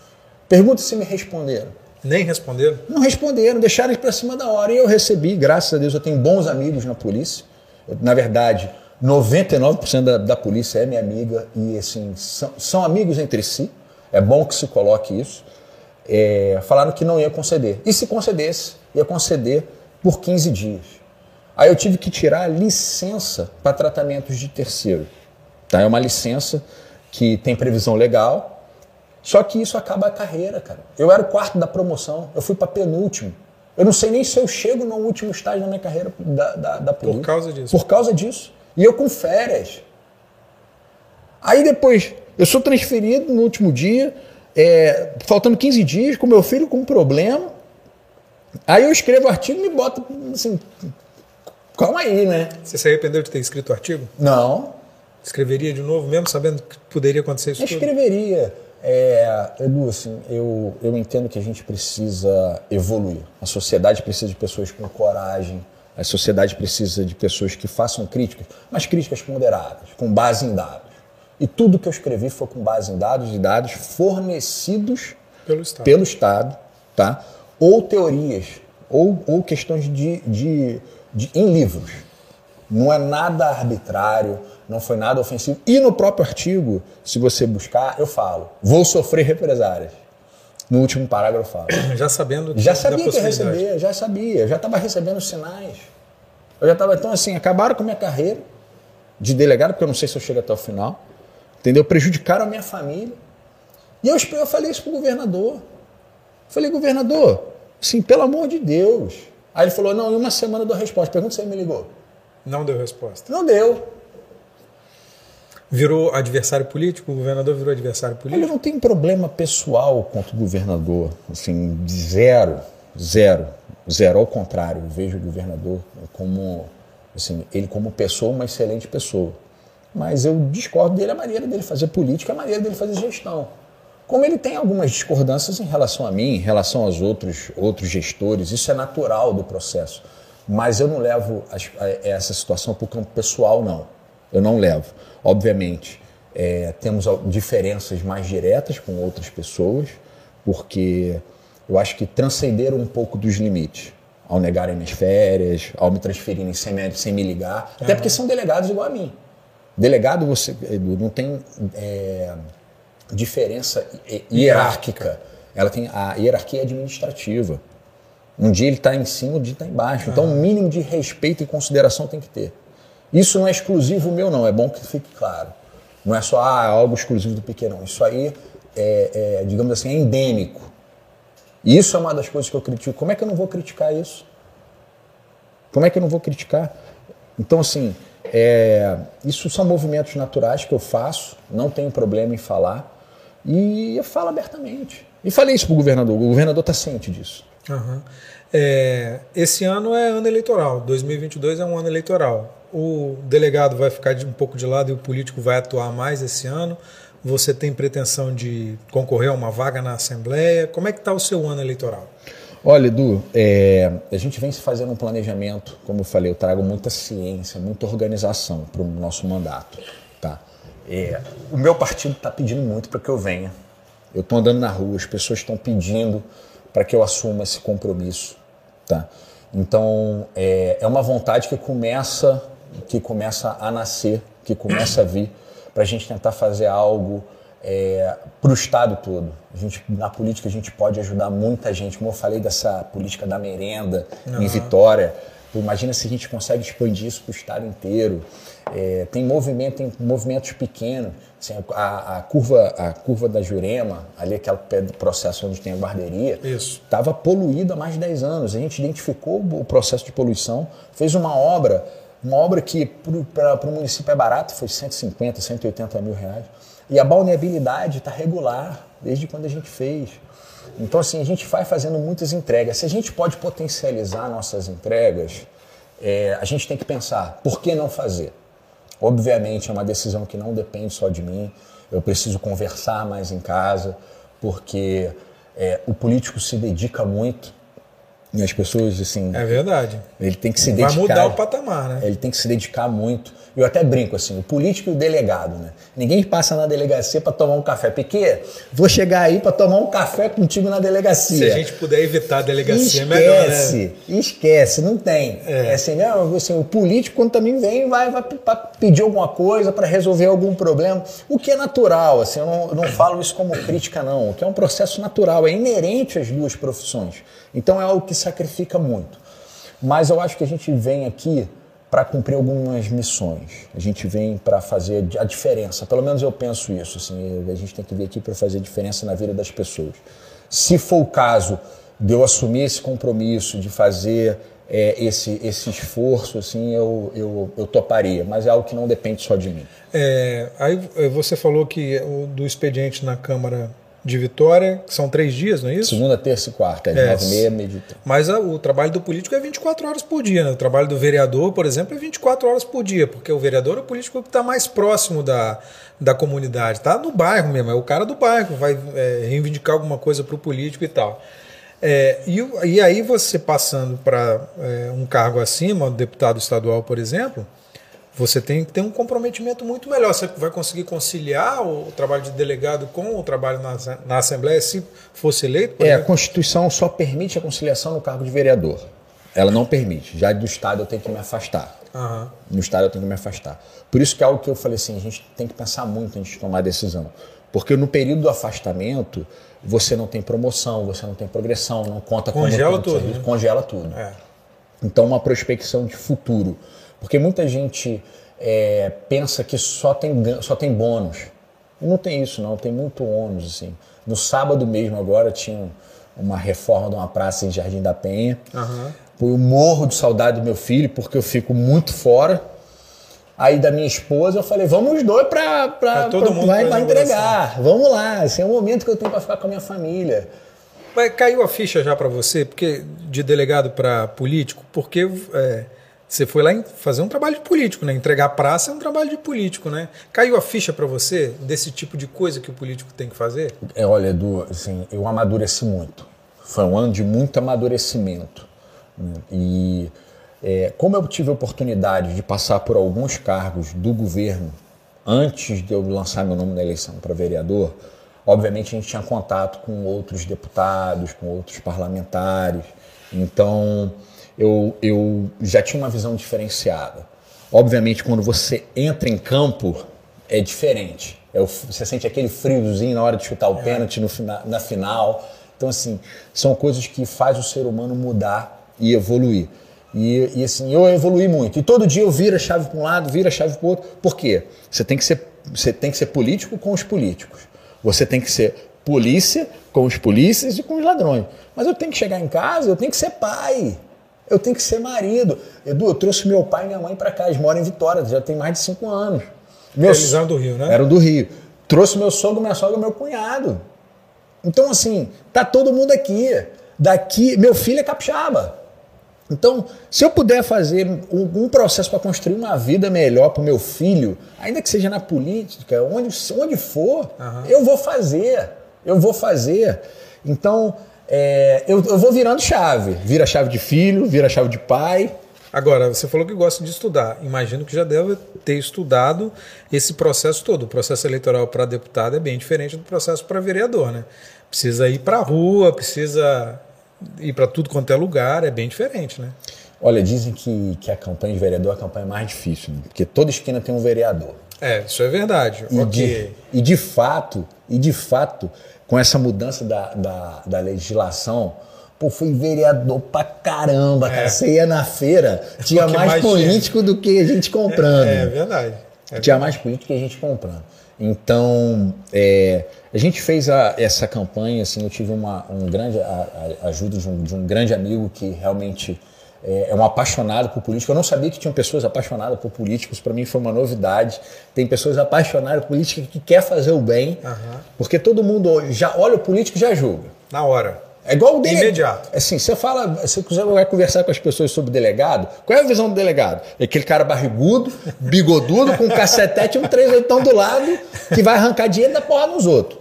Pergunta se me responderam. Nem responderam? Não responderam, deixaram para cima da hora. E eu recebi, graças a Deus, eu tenho bons amigos na polícia. Eu, na verdade, 99% da, da polícia é minha amiga e assim são, são amigos entre si. É bom que se coloque isso. É, falaram que não ia conceder. E se concedesse, ia conceder por 15 dias. Aí eu tive que tirar a licença para tratamentos de terceiro. Tá? É uma licença que tem previsão legal, só que isso acaba a carreira, cara. Eu era o quarto da promoção, eu fui para penúltimo. Eu não sei nem se eu chego no último estágio da minha carreira da, da, da polícia. Por causa disso. Por causa disso. E eu com férias. Aí depois, eu sou transferido no último dia, é, faltando 15 dias, com meu filho com um problema. Aí eu escrevo o artigo e me boto assim. Calma aí, né? Você se arrependeu de ter escrito o artigo? Não. Escreveria de novo, mesmo sabendo que poderia acontecer isso? Eu escreveria. É, Edu, assim, eu, eu entendo que a gente precisa evoluir. A sociedade precisa de pessoas com coragem, a sociedade precisa de pessoas que façam críticas, mas críticas ponderadas, com base em dados. E tudo que eu escrevi foi com base em dados e dados fornecidos pelo Estado, pelo Estado tá? ou teorias, ou, ou questões de, de, de, em livros. Não é nada arbitrário, não foi nada ofensivo. E no próprio artigo, se você buscar, eu falo: vou sofrer represárias. No último parágrafo eu falo. Já sabendo Já sabia que ia receber, já sabia, já estava recebendo sinais. Eu já estava, então assim, acabaram com a minha carreira de delegado, porque eu não sei se eu chego até o final. entendeu? Prejudicaram a minha família. E eu, eu falei isso pro governador. Eu falei, governador, assim, pelo amor de Deus. Aí ele falou, não, em uma semana eu dou resposta. Pergunta se ele me ligou. Não deu resposta. Não deu. Virou adversário político? O governador virou adversário político? Ele não tem problema pessoal contra o governador. Assim, zero. Zero. Zero. Ao contrário, eu vejo o governador como, assim, ele como pessoa, uma excelente pessoa. Mas eu discordo dele a maneira dele fazer política, a maneira dele fazer gestão. Como ele tem algumas discordâncias em relação a mim, em relação aos outros, outros gestores, isso é natural do processo. Mas eu não levo essa situação para o campo pessoal, não. Eu não levo. Obviamente, é, temos diferenças mais diretas com outras pessoas, porque eu acho que transcenderam um pouco dos limites. Ao negarem minhas férias, ao me transferirem sem me, sem me ligar. Até porque são delegados igual a mim. Delegado, você não tem é, diferença hierárquica. Ela tem a hierarquia administrativa. Um dia ele está em cima, um dia está embaixo. Então, o um mínimo de respeito e consideração tem que ter. Isso não é exclusivo meu, não. É bom que fique claro. Não é só ah, algo exclusivo do Piqueirão. Isso aí é, é, digamos assim, é endêmico. E isso é uma das coisas que eu critico. Como é que eu não vou criticar isso? Como é que eu não vou criticar? Então, assim, é, isso são movimentos naturais que eu faço, não tenho problema em falar. E eu falo abertamente. E falei isso para o governador. O governador está ciente disso. Uhum. É, esse ano é ano eleitoral, 2022 é um ano eleitoral. O delegado vai ficar um pouco de lado e o político vai atuar mais esse ano. Você tem pretensão de concorrer a uma vaga na Assembleia? Como é que está o seu ano eleitoral? Olha, Edu, é, a gente vem se fazendo um planejamento, como eu falei, eu trago muita ciência, muita organização para o nosso mandato. Tá? É, o meu partido está pedindo muito para que eu venha. Eu estou andando na rua, as pessoas estão pedindo para que eu assuma esse compromisso. Tá? Então, é, é uma vontade que começa, que começa a nascer, que começa a vir, para a gente tentar fazer algo é, para o Estado todo. A gente, na política a gente pode ajudar muita gente. Como eu falei dessa política da merenda uhum. em Vitória, imagina se a gente consegue expandir isso para o Estado inteiro. É, tem movimento, tem movimentos pequenos. Assim, a, a, curva, a curva da Jurema, ali aquele processo onde tem a guarderia, estava poluída há mais de 10 anos. A gente identificou o processo de poluição, fez uma obra, uma obra que para o município é barato, foi 150, 180 mil reais. E a balneabilidade está regular desde quando a gente fez. Então, assim, a gente vai fazendo muitas entregas. Se a gente pode potencializar nossas entregas, é, a gente tem que pensar, por que não fazer? Obviamente, é uma decisão que não depende só de mim. Eu preciso conversar mais em casa, porque é, o político se dedica muito e as pessoas, assim. É verdade. Ele tem que se dedicar. Vai mudar o patamar, né? Ele tem que se dedicar muito. Eu até brinco assim, o político e o delegado, né? Ninguém passa na delegacia para tomar um café. Porque vou chegar aí para tomar um café contigo na delegacia. Se a gente puder evitar a delegacia, esquece, é melhor, né? Esquece, não tem. É, é assim, não, assim, o político quando também vem vai, vai pedir alguma coisa para resolver algum problema, o que é natural, assim, eu não, eu não falo isso como crítica não, o que é um processo natural, é inerente às duas profissões. Então é algo que sacrifica muito. Mas eu acho que a gente vem aqui para cumprir algumas missões. A gente vem para fazer a diferença. Pelo menos eu penso isso. Assim, a gente tem que vir aqui para fazer a diferença na vida das pessoas. Se for o caso de eu assumir esse compromisso, de fazer é, esse, esse esforço, assim, eu, eu, eu toparia. Mas é algo que não depende só de mim. É, aí é, você falou que do expediente na Câmara de Vitória, que são três dias, não é isso? Segunda, terça e quarta, de é, nove e meia, medita. Mas a, o trabalho do político é 24 horas por dia, né? O trabalho do vereador, por exemplo, é 24 horas por dia, porque o vereador é o político que está mais próximo da, da comunidade, está no bairro mesmo, é o cara do bairro, vai é, reivindicar alguma coisa para o político e tal. É, e, e aí você passando para é, um cargo acima, deputado estadual, por exemplo, você tem que ter um comprometimento muito melhor. Você vai conseguir conciliar o trabalho de delegado com o trabalho na, na Assembleia, se fosse eleito? É, exemplo? a Constituição só permite a conciliação no cargo de vereador. Ela não permite. Já do Estado eu tenho que me afastar. Uhum. No Estado eu tenho que me afastar. Por isso que é algo que eu falei assim, a gente tem que pensar muito antes de tomar a decisão. Porque no período do afastamento, você não tem promoção, você não tem progressão, não conta congela tudo, né? congela tudo. É. Então uma prospecção de futuro porque muita gente é, pensa que só tem, só tem bônus. E não tem isso, não, tem muito ônus, assim. No sábado mesmo, agora, tinha uma reforma de uma praça em Jardim da Penha. Aham. Eu morro de saudade do meu filho, porque eu fico muito fora. Aí da minha esposa, eu falei, vamos os dois pra, pra, vai, pra entregar. Vamos lá, esse é o momento que eu tenho pra ficar com a minha família. Mas caiu a ficha já para você, porque de delegado para político, porque é, você foi lá fazer um trabalho de político, né? Entregar a praça é um trabalho de político, né? Caiu a ficha para você desse tipo de coisa que o político tem que fazer? É, olha, Edu, assim, eu amadureci muito. Foi um ano de muito amadurecimento. E é, como eu tive a oportunidade de passar por alguns cargos do governo antes de eu lançar meu nome na eleição para vereador, obviamente a gente tinha contato com outros deputados, com outros parlamentares. Então eu, eu já tinha uma visão diferenciada. Obviamente, quando você entra em campo, é diferente. É o- você sente aquele friozinho na hora de chutar o pênalti no fina- na final. Então, assim, são coisas que faz o ser humano mudar e evoluir. E, e, assim, eu evolui muito. E todo dia eu viro a chave para um lado, viro a chave para o outro. Por quê? Você tem, que ser, você tem que ser político com os políticos. Você tem que ser polícia com os polícias e com os ladrões. Mas eu tenho que chegar em casa, eu tenho que ser pai. Eu tenho que ser marido. Edu, eu trouxe meu pai e minha mãe para cá. Eles moram em Vitória, já tem mais de cinco anos. Meu Eles eram do Rio, né? Eram do Rio. Trouxe meu sogro, minha sogra meu cunhado. Então, assim, tá todo mundo aqui. Daqui, meu filho é capixaba. Então, se eu puder fazer um, um processo para construir uma vida melhor para o meu filho, ainda que seja na política, onde, onde for, eu vou fazer. Eu vou fazer. Então, é, eu, eu vou virando chave. Vira chave de filho, vira chave de pai. Agora, você falou que gosta de estudar. Imagino que já deve ter estudado esse processo todo. O processo eleitoral para deputado é bem diferente do processo para vereador, né? Precisa ir para a rua, precisa ir para tudo quanto é lugar, é bem diferente, né? Olha, dizem que, que a campanha de vereador é a campanha mais difícil, né? porque toda esquina tem um vereador. É, isso é verdade. E, ok. de, e de fato, e de fato, com essa mudança da, da, da legislação, pô, fui vereador pra caramba, cara. É. Você ia na feira, tinha mais, mais político do que a gente comprando. É, é verdade. É tinha mais político que a gente comprando. Então, é, a gente fez a- essa campanha, assim, eu tive uma um grande a- a- ajuda de um, de um grande amigo que realmente é, é um apaixonado por política. Eu não sabia que tinham pessoas apaixonadas por políticos, para mim foi uma novidade. Tem pessoas apaixonadas por política que quer fazer o bem, porque todo mundo já olha o político e já julga. Na hora. É igual o delegado. Imediato. Assim, você fala, você vai conversar com as pessoas sobre delegado, qual é a visão do delegado? É aquele cara barrigudo, bigodudo, com um cacetete e um três oitão do lado, que vai arrancar dinheiro da porra nos outros.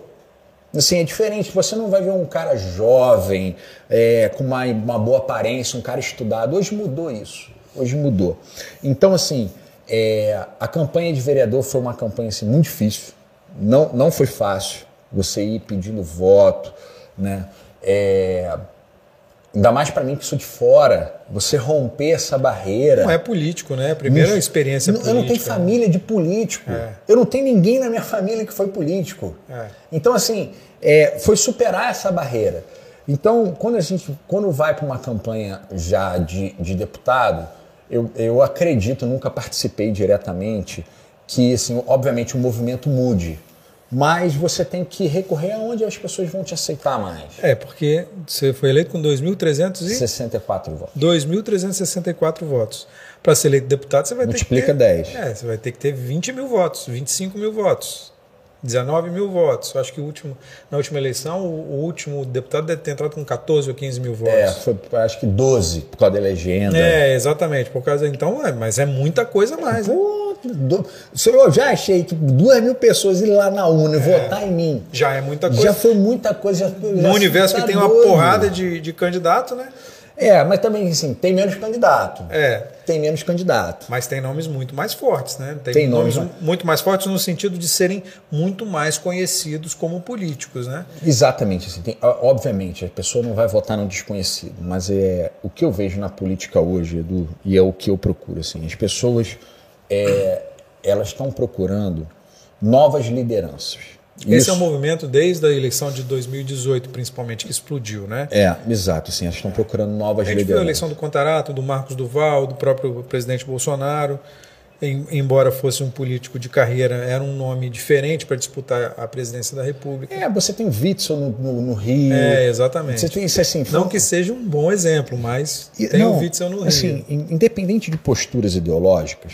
Assim, é diferente. Você não vai ver um cara jovem, é, com uma, uma boa aparência, um cara estudado. Hoje mudou isso. Hoje mudou. Então, assim, é, a campanha de vereador foi uma campanha assim, muito difícil. Não, não foi fácil você ir pedindo voto, né? É, ainda mais para mim que sou de fora, você romper essa barreira. Não é político, né? A primeira experiência não- política. Eu não tenho família de político. É. Eu não tenho ninguém na minha família que foi político. É. Então, assim, é, foi superar essa barreira. Então, quando a gente quando vai para uma campanha já de, de deputado, eu, eu acredito, nunca participei diretamente, que, assim, obviamente, o movimento mude. Mas você tem que recorrer aonde as pessoas vão te aceitar mais. É, porque você foi eleito com 2.300 e 64 votos. 2.364 votos. Para ser eleito deputado, você vai Multiplica ter que ter, 10. É, você vai ter que ter 20 mil votos, 25 mil votos, 19 mil votos. Eu acho que o último, na última eleição, o, o último deputado deve ter entrado com 14 ou 15 mil votos. É, foi acho que 12 por causa da legenda. É, exatamente. Por causa então, é, mas é muita coisa a mais. Né? Do- eu já achei que duas mil pessoas ir lá na urna e votar em mim. Já é muita coisa. Já foi muita coisa. Já, já no universo tá que tem uma porrada de, de candidato, né? É, mas também, assim, tem menos candidato. É. Tem menos candidato. Mas tem nomes muito mais fortes, né? Tem, Tem nomes nomes- muito mais fortes no sentido de serem muito mais conhecidos como políticos, né? Exatamente. Assim, tem- obviamente, a pessoa não vai votar no desconhecido, mas é o que eu vejo na política hoje, Edu, e é o que eu procuro. Assim, as pessoas é, elas estão procurando novas lideranças. Esse Isso- é um movimento desde a eleição de 2018, principalmente, que explodiu, né? É, exato. Assim, elas estão procurando novas A gente viu a lideranças. eleição do Contarato, do Marcos Duval, do próprio presidente Bolsonaro. em, embora fosse um político de carreira, era um nome diferente para disputar a presidência da República. É, você tem o Witzel no, no, no, Rio. É, exatamente. Você tem isso assim. Não que seja um bom exemplo, mas tem não, o Witzel no assim, Rio. Independente de posturas ideológicas,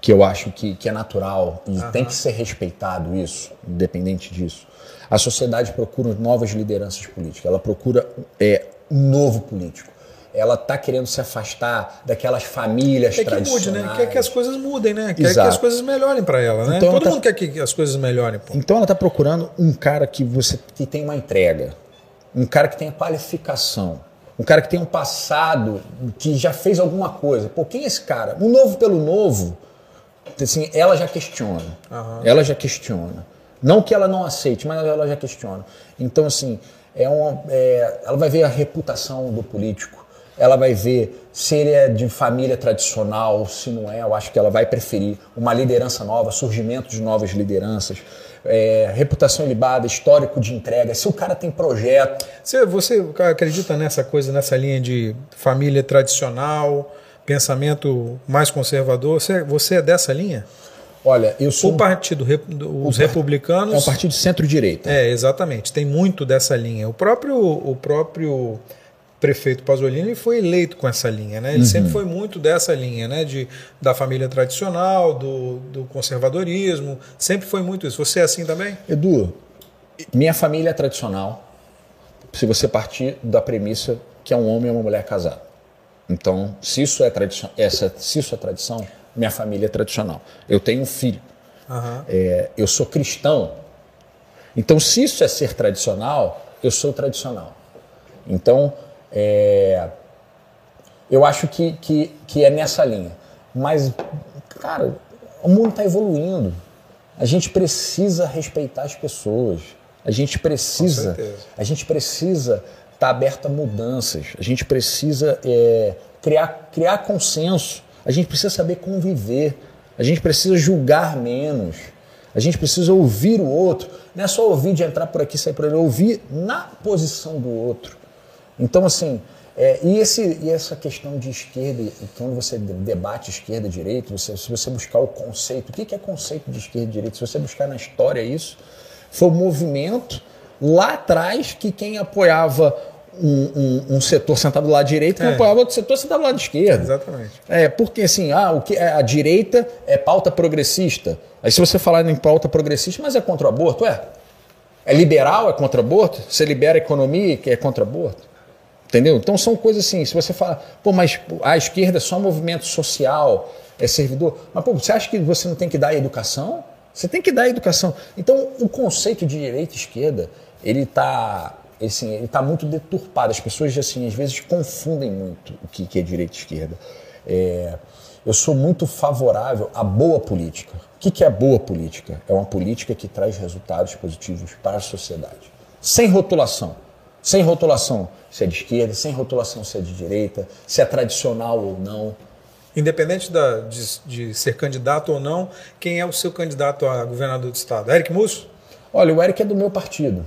que eu acho que, que é natural e tem que ser respeitado isso, independente disso. A sociedade procura novas lideranças políticas, ela procura é, um novo político. Ela está querendo se afastar daquelas famílias quer tradicionais. Que mude, né? Quer que as coisas mudem, né? Quer Exato. que as coisas melhorem para ela, né? Então Todo ela mundo tá... quer que as coisas melhorem. Pô. Então ela está procurando um cara que você que tem uma entrega, um cara que tem qualificação, um cara que tem um passado, que já fez alguma coisa. Pô, quem é esse cara? Um novo pelo novo assim, ela já questiona. Uhum. Ela já questiona. Não que ela não aceite, mas ela já questiona. Então, assim, é uma, é, ela vai ver a reputação do político, ela vai ver se ele é de família tradicional, se não é, eu acho que ela vai preferir uma liderança nova, surgimento de novas lideranças, é, reputação ilibada, histórico de entrega, se o cara tem projeto. Você, você acredita nessa coisa, nessa linha de família tradicional? Pensamento mais conservador. Você, você é dessa linha? Olha, eu sou. O partido, os o republicanos. É um partido de centro-direita. É, exatamente. Tem muito dessa linha. O próprio, o próprio prefeito Pasolini foi eleito com essa linha, né? Ele uhum. sempre foi muito dessa linha, né? De, da família tradicional, do, do conservadorismo. Sempre foi muito isso. Você é assim também? Edu, minha família é tradicional. Se você partir da premissa que é um homem e uma mulher casados. Então, se isso é tradição, essa, se isso é tradição, minha família é tradicional. Eu tenho um filho. Uhum. É, eu sou cristão. Então, se isso é ser tradicional, eu sou tradicional. Então, é, eu acho que, que, que é nessa linha. Mas, cara, o mundo está evoluindo. A gente precisa respeitar as pessoas. A gente precisa, a gente precisa está aberto a mudanças. A gente precisa é, criar, criar consenso. A gente precisa saber conviver. A gente precisa julgar menos. A gente precisa ouvir o outro. Não é só ouvir de entrar por aqui e sair por ali, é ouvir na posição do outro. Então, assim, é, e, esse, e essa questão de esquerda, quando você debate esquerda e direita, você, se você buscar o conceito, o que é conceito de esquerda e direita? Se você buscar na história isso, foi o movimento lá atrás que quem apoiava um, um, um, setor sentado do lado direito, é. apoiava outro setor sentado do lado esquerdo. Exatamente. É, porque assim, ah, o que, é, a direita é pauta progressista. Aí se você falar em pauta progressista, mas é contra o aborto, é? É liberal, é contra o aborto? Você libera a economia que é contra o aborto? Entendeu? Então são coisas assim, se você fala, pô, mas a esquerda é só movimento social, é servidor. Mas, pô, você acha que você não tem que dar educação? Você tem que dar educação. Então, o conceito de direita e esquerda, ele está assim, ele está muito deturpado. As pessoas, assim, às vezes confundem muito o que, que é direita e esquerda. É, eu sou muito favorável à boa política. O que, que é boa política? É uma política que traz resultados positivos para a sociedade. Sem rotulação. Sem rotulação se é de esquerda, sem rotulação se é de direita, se é tradicional ou não. Independente da, de, de ser candidato ou não, quem é o seu candidato a governador do estado? Eric Musso? Olha, o Eric é do meu partido.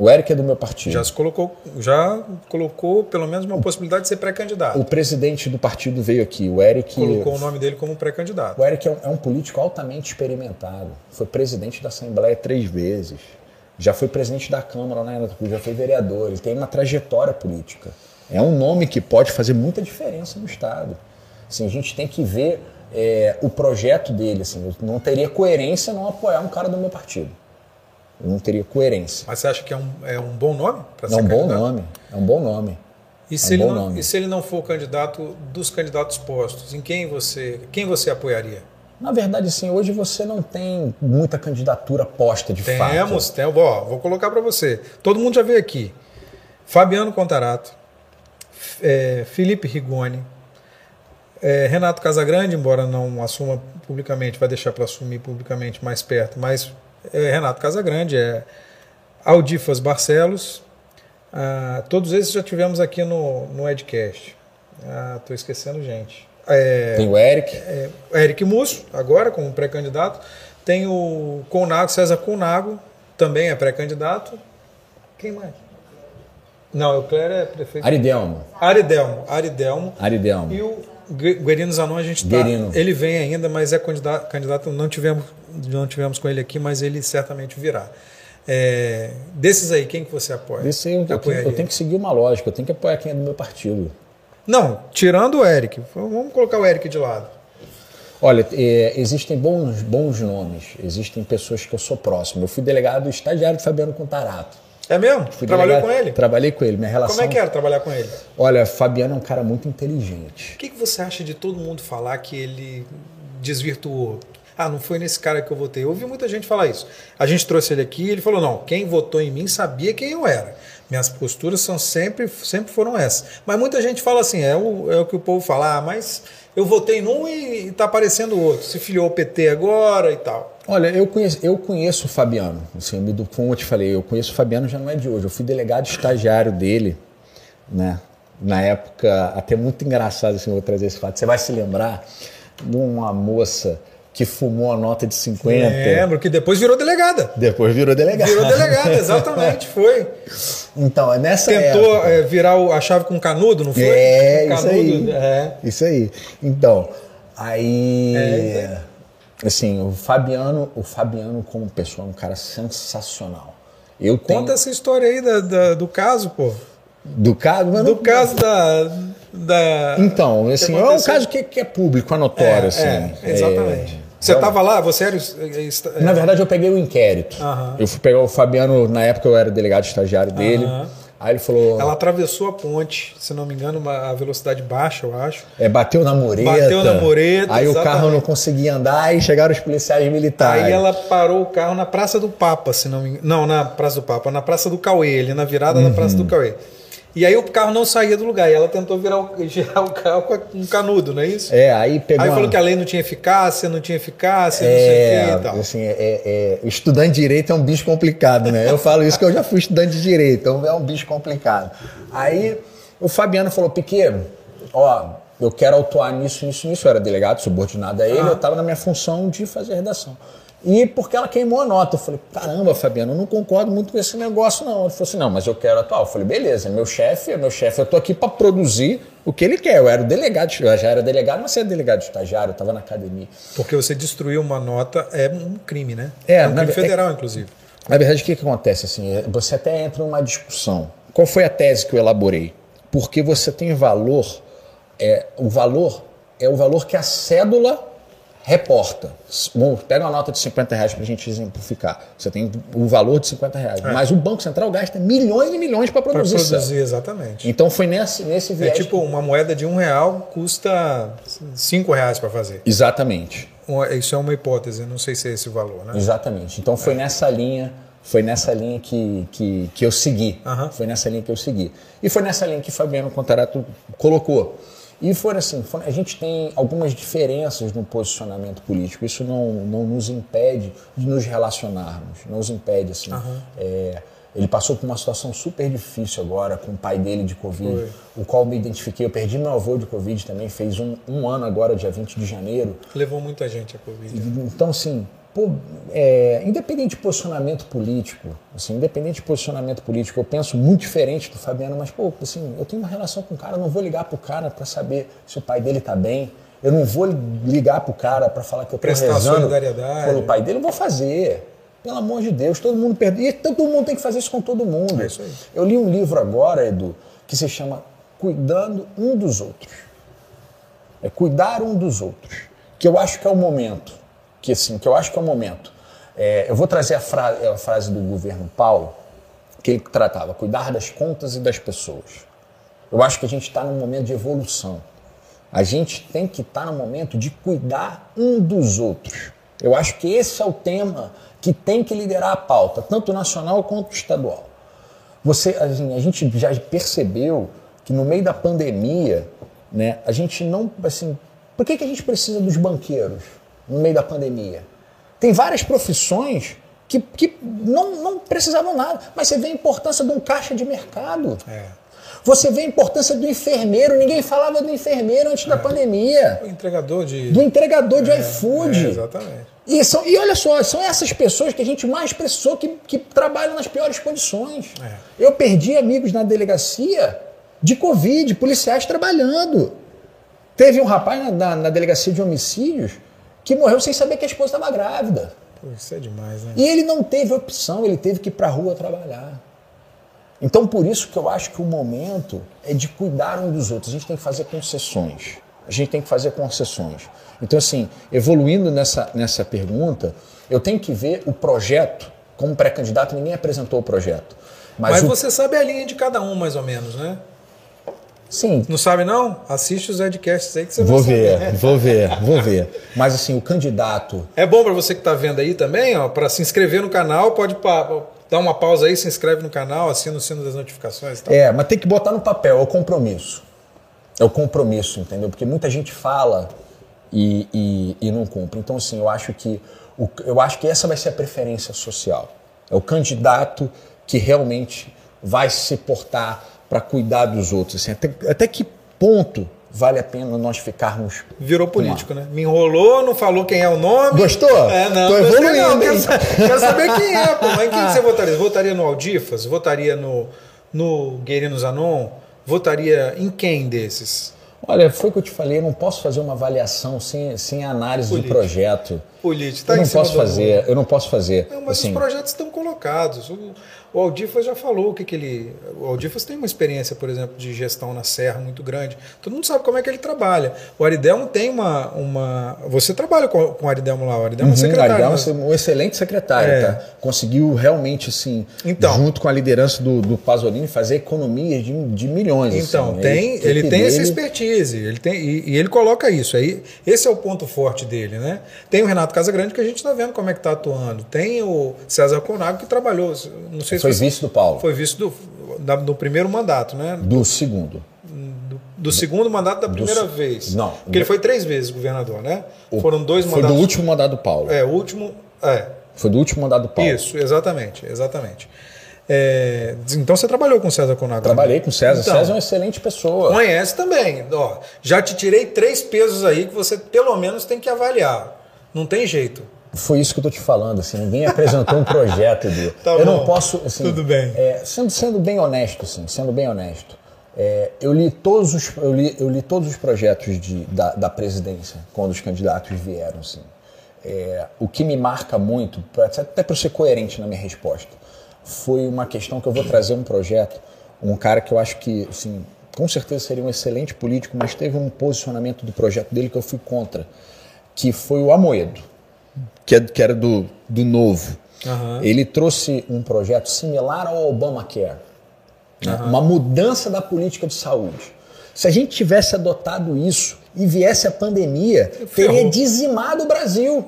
O Eric é do meu partido. Já se colocou, já colocou pelo menos uma possibilidade de ser pré-candidato. O presidente do partido veio aqui, o Eric. Colocou o nome dele como pré-candidato. O Eric é um, é um, político altamente experimentado. Foi presidente da Assembleia três vezes. Já foi presidente da Câmara, né? já foi vereador. Ele tem uma trajetória política. É um nome que pode fazer muita diferença no Estado. Assim, a gente tem que ver é, o projeto dele. Assim, não teria coerência não apoiar um cara do meu partido não teria coerência. Mas você acha que é um, é um bom nome para ser É um bom nome, é um bom nome. E, é se um ele não, e se ele não for candidato dos candidatos postos, em quem você, quem você apoiaria? Na verdade, sim, hoje você não tem muita candidatura posta de temos, fato. Temos, temos. Ó, vou colocar para você. Todo mundo já veio aqui. Fabiano Contarato, é, Felipe Rigoni, é, Renato Casagrande, embora não assuma publicamente, vai deixar para assumir publicamente mais perto, mas é Renato Casagrande, é Aldifas Barcelos. Ah, todos esses já tivemos aqui no, no Edcast. Estou ah, esquecendo gente. É, Tem o Eric. É, Eric Musso, agora como pré-candidato. Tem o Conago, César Conago, também é pré-candidato. Quem mais? Não, o Cléber é prefeito. Aridelmo. Aridelmo. Aridelmo. Aridelmo. E o Guerino Zanon, a gente tá. Guerino. Ele vem ainda, mas é candidato, candidato. Não tivemos, não tivemos com ele aqui, mas ele certamente virá. É, desses aí, quem que você apoia? Desse aí, eu, eu, tenho, eu tenho que seguir uma lógica, eu tenho que apoiar quem é do meu partido. Não, tirando o Eric. Vamos colocar o Eric de lado. Olha, é, existem bons, bons nomes, existem pessoas que eu sou próximo. Eu fui delegado estagiário de Fabiano Contarato. É mesmo? Fui Trabalhou delegado- com ele? Trabalhei com ele. Minha relação. Como é que era trabalhar com ele? Olha, Fabiano é um cara muito inteligente. O que, que você acha de todo mundo falar que ele desvirtuou? Ah, não foi nesse cara que eu votei. Eu ouvi muita gente falar isso. A gente trouxe ele aqui e ele falou: não, quem votou em mim sabia quem eu era. Minhas posturas são sempre, sempre foram essas. Mas muita gente fala assim: é o, é o que o povo fala, ah, mas eu votei num e, e tá aparecendo outro. Se filiou o PT agora e tal. Olha, eu conheço, eu conheço o Fabiano. Assim, como eu te falei, eu conheço o Fabiano já não é de hoje. Eu fui delegado estagiário dele, né? Na época, até muito engraçado assim, vou trazer esse fato. Você vai se lembrar de uma moça que fumou a nota de 50. Lembro que depois virou delegada. Depois virou delegado. Virou delegada, exatamente, foi. Então, é nessa Tentou época. é, virar a chave com canudo, não foi? É, Com isso aí. canudo, É. Isso aí. Então, aí. É, Assim, o Fabiano, o Fabiano como pessoa é um cara sensacional. Eu tenho Conta essa história aí da- da- do caso, pô. do caso, mas Do não- caso da. Da... Então, assim, é um caso que, que é público, é notório, É, assim. é, exatamente. Você então- estava lá, você era. é, Na verdade, eu peguei o inquérito. Aham. Eu fui pegar o Fabiano, na época eu era delegado estagiário dele. Aham. Aí ele falou. Ela atravessou a ponte, se não me engano, a velocidade baixa, eu acho. É, bateu na mureta. Bateu na mureta, Aí o exatamente. carro não conseguia andar e chegaram os policiais militares. Aí ela parou o carro na Praça do Papa, se não me engano. Não, na Praça do Papa, na Praça do Cauê, ali na virada da Praça do Cauê. E aí o carro não saía do lugar. E ela tentou virar o, girar o carro com um canudo, não é isso? É, aí pegou. Aí uma- falou que a lei não tinha eficácia, não tinha eficácia, não sei o É, que e tal. assim, é, é- estudante de direito é um bicho complicado, né? Eu falo isso que eu já fui estudante de direito, então é um bicho complicado. Aí o Fabiano falou, Piquet, ó, eu quero autuar nisso, nisso, nisso. Eu era delegado, subordinado a ele, eu estava na minha função de fazer redação. E porque ela queimou a nota, eu falei, caramba, Fabiano, eu não concordo muito com esse negócio, não. Ele falou assim, não, mas eu quero atuar. Eu falei, beleza, meu chefe, é meu chefe, eu tô aqui para produzir o que ele quer. Eu era o delegado, eu já era delegado, mas você é delegado estagiário, eu estava na academia. Porque você destruir uma nota é um crime, né? É, um na- crime federal, inclusive. Na verdade, o que, que acontece? Assim, é, você até entra numa discussão. Qual foi a tese que eu elaborei? Porque você tem valor, é, o valor é o valor que a cédula reporta. Vamos, pega uma nota de 50 reais para a gente exemplificar. Você tem o valor de 50 reais. Mas o Banco Central gasta milhões e milhões para Para produzir, produzir, cédula. exatamente. Então foi nesse, nesse É viés. tipo uma moeda de um real custa cinco reais para fazer. Exatamente. Isso é uma hipótese, não sei se é esse o valor, né? Exatamente. Então foi nessa linha, foi nessa linha que, que, que eu segui. Aham. Foi nessa linha que eu segui. E foi nessa linha que Fabiano Contarato colocou. E foi assim, foi- a gente tem algumas diferenças no posicionamento político. Isso não, não nos impede de nos relacionarmos. Não nos impede, assim. É, ele passou por uma situação super difícil agora com o pai dele de Covid, o qual me identifiquei. Eu perdi meu avô de Covid também, fez um, um ano agora, dia 20 de janeiro. Levou muita gente a Covid. Então, assim, pô, é, independente de posicionamento político, assim, independente de posicionamento político, eu penso muito diferente do Fabiano, mas, pô, assim, eu tenho uma relação com o cara, eu não vou ligar pro cara para saber se o pai dele tá bem, eu não vou ligar pro cara para falar que eu tô Prestar rezando solidariedade. pelo pai dele, eu vou fazer. Pelo amor de Deus, todo mundo perde. E todo mundo tem que fazer isso com todo mundo. É isso aí. Eu li um livro agora, Edu, que se chama Cuidando um dos outros é cuidar um dos outros. Que eu acho que é o momento. Que assim, que eu acho que é o momento. É, eu vou trazer a, fra- a frase do governo Paulo, que ele tratava, cuidar das contas e das pessoas. Eu acho que a gente está num momento de evolução. A gente tem que estar no momento de cuidar um dos outros. Eu acho que esse é o tema que tem que liderar a pauta, tanto nacional quanto estadual. Você, assim, a gente já percebeu que no meio da pandemia, né, a gente não, assim, por que, que a gente precisa dos banqueiros no meio da pandemia? Tem várias profissões que, que não, não precisavam nada, mas você vê a importância de um caixa de mercado. É. Você vê a importância do enfermeiro, ninguém falava do enfermeiro antes da pandemia, O entregador de. do entregador de É, iFood. exatamente. E, são, e olha só, são essas pessoas que a gente mais precisou que, que trabalham nas piores condições. É. Eu perdi amigos na delegacia de Covid, policiais trabalhando. Teve um rapaz na, na, na delegacia de homicídios que morreu sem saber que a esposa estava grávida. Pô, isso é demais, né? E ele não teve opção, ele teve que ir para a rua trabalhar. Então, por isso que eu acho que o momento é de cuidar um dos outros. A gente tem que fazer concessões. A gente tem que fazer concessões. Então, assim, evoluindo nessa, nessa pergunta, eu tenho que ver o projeto. Como pré-candidato, ninguém apresentou o projeto. Mas, Mas, o- você sabe a linha de cada um, mais ou menos, né? Sim, Não sabe, não? Assiste os Edcasts aí que você vou vai saber. ver, vou ver, vou ver. Mas assim, o candidato É bom para você que está vendo aí também, ó, para se inscrever no canal, pode pa- dar uma pausa aí, se inscreve no canal, assina o sino das notificações e tal. É, mas tem que botar no papel, é o compromisso. É o compromisso, entendeu? Porque muita gente fala e, e, e não cumpre. Então, assim, eu acho que o, eu acho que essa vai ser a preferência social. É o candidato que realmente vai se portar para cuidar dos outros. Assim, até, até que ponto vale a pena nós ficarmos. Virou político, né? Me enrolou, não falou quem é o nome. Gostou? É, não. Tô evoluindo, não. Quero, quero saber quem é, pô. Mas em quem você votaria? Votaria no Aldifas? Votaria no, no Guerino Zanon? Votaria em quem desses? Olha, foi o que eu te falei, eu não posso fazer uma avaliação sem, sem análise Político. do projeto. Político. Tá eu não posso fazer, eu não posso fazer. Não, mas assim, os projetos estão colocados. O, o Aldifas já falou o que, que ele. O Aldifas tem uma experiência, por exemplo, de gestão na Serra muito grande. Todo mundo sabe como é que ele trabalha. O Aridelmo tem uma. uma você trabalha com, com o Aridelmo lá, o Aridelmo é Uhum, secretário. Ariel né? é um excelente secretário, É. tá? Conseguiu realmente, assim, Então. junto com a liderança do, do Pasolini, fazer economias de, de milhões. Então, assim. tem, equipe ele tem essa dele- expertise, ele tem, e, e ele coloca isso. Aí, esse é o ponto forte dele, né? Tem o Renato Casagrande que a gente está vendo como é que está atuando. Tem o César Conago que trabalhou. Não sei Foi vice do Paulo, Foi vice do, da- do primeiro mandato, né? do segundo. Do, do segundo mandato da primeira se- vez. não. Porque ele foi três vezes governador, né? Foram dois Foi mandatos. do último mandato do Paulo. É, o último. É, Foi do último mandato do Paulo. isso, exatamente, exatamente. É, então você trabalhou com o César Conago? Trabalhei com o César. Então, César é uma excelente pessoa. Conhece também. Ó, já te tirei três pesos aí que você pelo menos tem que avaliar. Não tem jeito. Foi isso que eu tô te falando, assim, ninguém apresentou um projeto, Edu. Tá eu bom. não posso, assim, Tudo bem. é, sendo, sendo bem honesto, assim, sendo bem honesto, é, eu li todos os, eu li, eu li todos os projetos de, da, da presidência quando os candidatos vieram, assim. É, o que me marca muito, pra- até para ser coerente na minha resposta, foi uma questão que eu vou trazer um projeto, um cara que eu acho que, assim, com certeza seria um excelente político, mas teve um posicionamento do projeto dele que eu fui contra, que foi o Amoedo que, é- que era do, do novo. Aham. Ele trouxe um projeto similar ao Obamacare, né? uma mudança da política de saúde. Se a gente tivesse adotado isso e viesse a pandemia, teria dizimado o Brasil.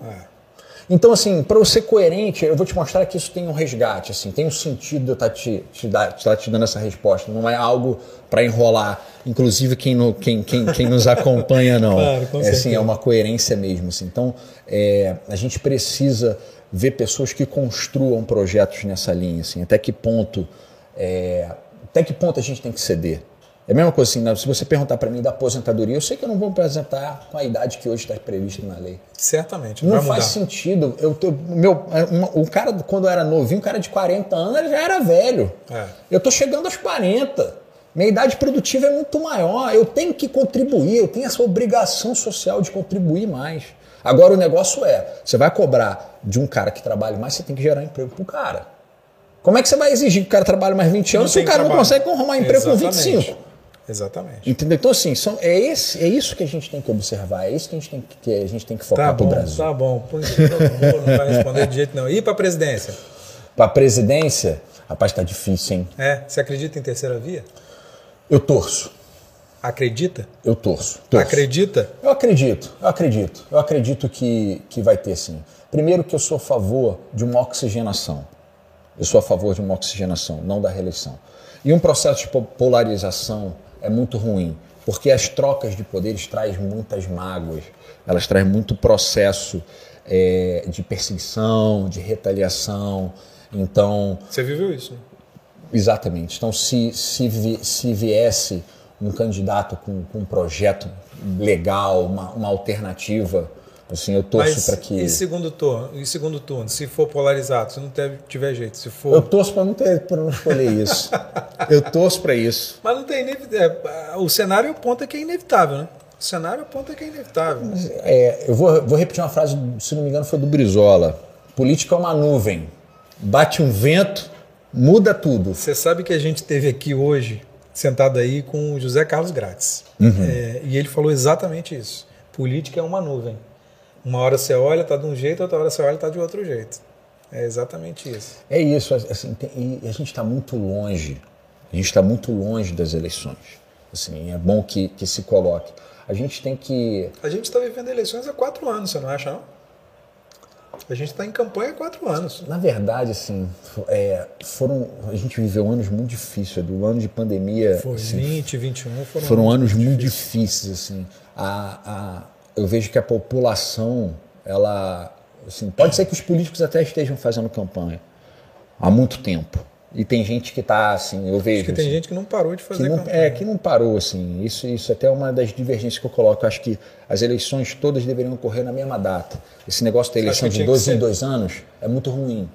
Então, assim, para eu ser coerente, eu vou te mostrar que isso tem um resgate, assim, tem um sentido de eu estar te, te, dar- te, tá te dando essa resposta. Não é algo para enrolar, inclusive quem, no- quem, quem, quem nos acompanha, não. Claro, com é, assim, é uma coerência mesmo. Assim. Então, é, a gente precisa ver pessoas que construam projetos nessa linha. Assim, até que ponto, é, até que ponto a gente tem que ceder. É a mesma coisa assim, né? se você perguntar para mim da aposentadoria, eu sei que eu não vou apresentar com a idade que hoje está prevista na lei. Certamente. Não vai faz mudar. sentido. Eu tô, meu, uma- o cara, quando eu era novinho, um cara de 40 anos, ele já era velho. É. Eu tô chegando aos 40. Minha idade produtiva é muito maior. Eu tenho que contribuir, eu tenho essa obrigação social de contribuir mais. Agora o negócio é, você vai cobrar de um cara que trabalha mais, você tem que gerar emprego pro cara. Como é que você vai exigir que o cara trabalhe mais 20 anos se tem o cara não trabalho. consegue arrumar emprego com Exatamente. 25? Exatamente. Entendeu? Então, assim, são, é, esse, é isso que a gente tem que observar, é isso que a gente tem que, que a gente tem que focar Tá bom, Brasil. tá bom. Põe não vai responder de jeito não. E para presidência? Pra presidência, rapaz, tá difícil, hein? É, você acredita em terceira via? Eu torço. Acredita? Eu torço. torço. Acredita? Eu acredito, eu acredito. Eu acredito que, que vai ter sim. Primeiro que eu sou a favor de uma oxigenação. Eu sou a favor de uma oxigenação, não da reeleição. E um processo de po- polarização é muito ruim, porque as trocas de poderes traz muitas mágoas, elas trazem muito processo é, de perseguição, de retaliação. Então, Você viveu isso? né? Exatamente. Então, se, se, vi- se viesse um candidato com, com um projeto legal, uma, uma alternativa, assim, eu torço Mas para que. e segundo turno? E segundo turno, se for polarizado, se não tiver jeito, se for. Eu torço para não, ter- pra não escolher isso. eu torço para isso. Mas não tem é, o cenário aponta que é inevitável, né? O cenário aponta que é inevitável. É, eu vou, vou repetir uma frase, se não me engano, foi do Brizola. Política é uma nuvem. Bate um vento, muda tudo. Você sabe que a gente teve aqui hoje, sentado aí, com o José Carlos Grátis. Uhum. É, e ele falou exatamente isso. Política é uma nuvem. Uma hora você olha, tá de um jeito, outra hora você olha, tá de outro jeito. É exatamente isso. É isso. Assim, tem, e a gente está muito longe. A gente está muito longe das eleições. Assim, é bom que, que se coloque. A gente tem que. A gente está vivendo eleições há quatro anos, você não acha, não? A gente está em campanha há quatro anos. Na verdade, assim, é, foram. A gente viveu anos muito difíceis. Do ano de pandemia. Foi assim, 20, 21 foram. Foram anos muito difíceis, assim. A, a, eu vejo que a população, ela. Assim, pode ser que os políticos até estejam fazendo campanha há muito tempo. E tem gente que está assim, eu vejo. Acho que tem assim, gente que não parou de fazer que não, campanha. É, que não parou, assim. Isso, isso até é uma das divergências que eu coloco. Eu acho que as eleições todas deveriam ocorrer na mesma data. Esse negócio da eleição de dois em dois anos é muito ruim.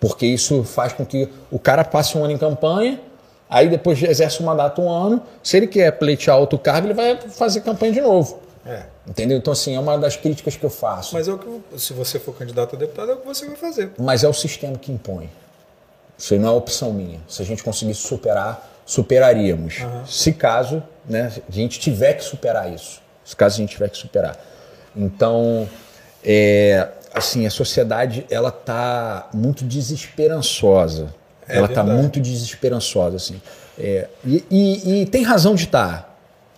Porque isso faz com que o cara passe um ano em campanha, aí depois exerce o mandato um ano. Se ele quer pleitear outro cargo, ele vai fazer campanha de novo. É. Entendeu? Então, assim, é uma das críticas que eu faço. Mas é o que, se você for candidato a deputado, é o que você vai fazer. Mas é o sistema que impõe. Isso não é opção minha. Se a gente conseguisse superar, superaríamos. Uhum. Se caso né, a gente tiver que superar isso. Se caso a gente tiver que superar. Então, é, assim, a sociedade ela está muito desesperançosa. É ela está muito desesperançosa. Assim. É, e, e, e, tem razão de estar. Tá.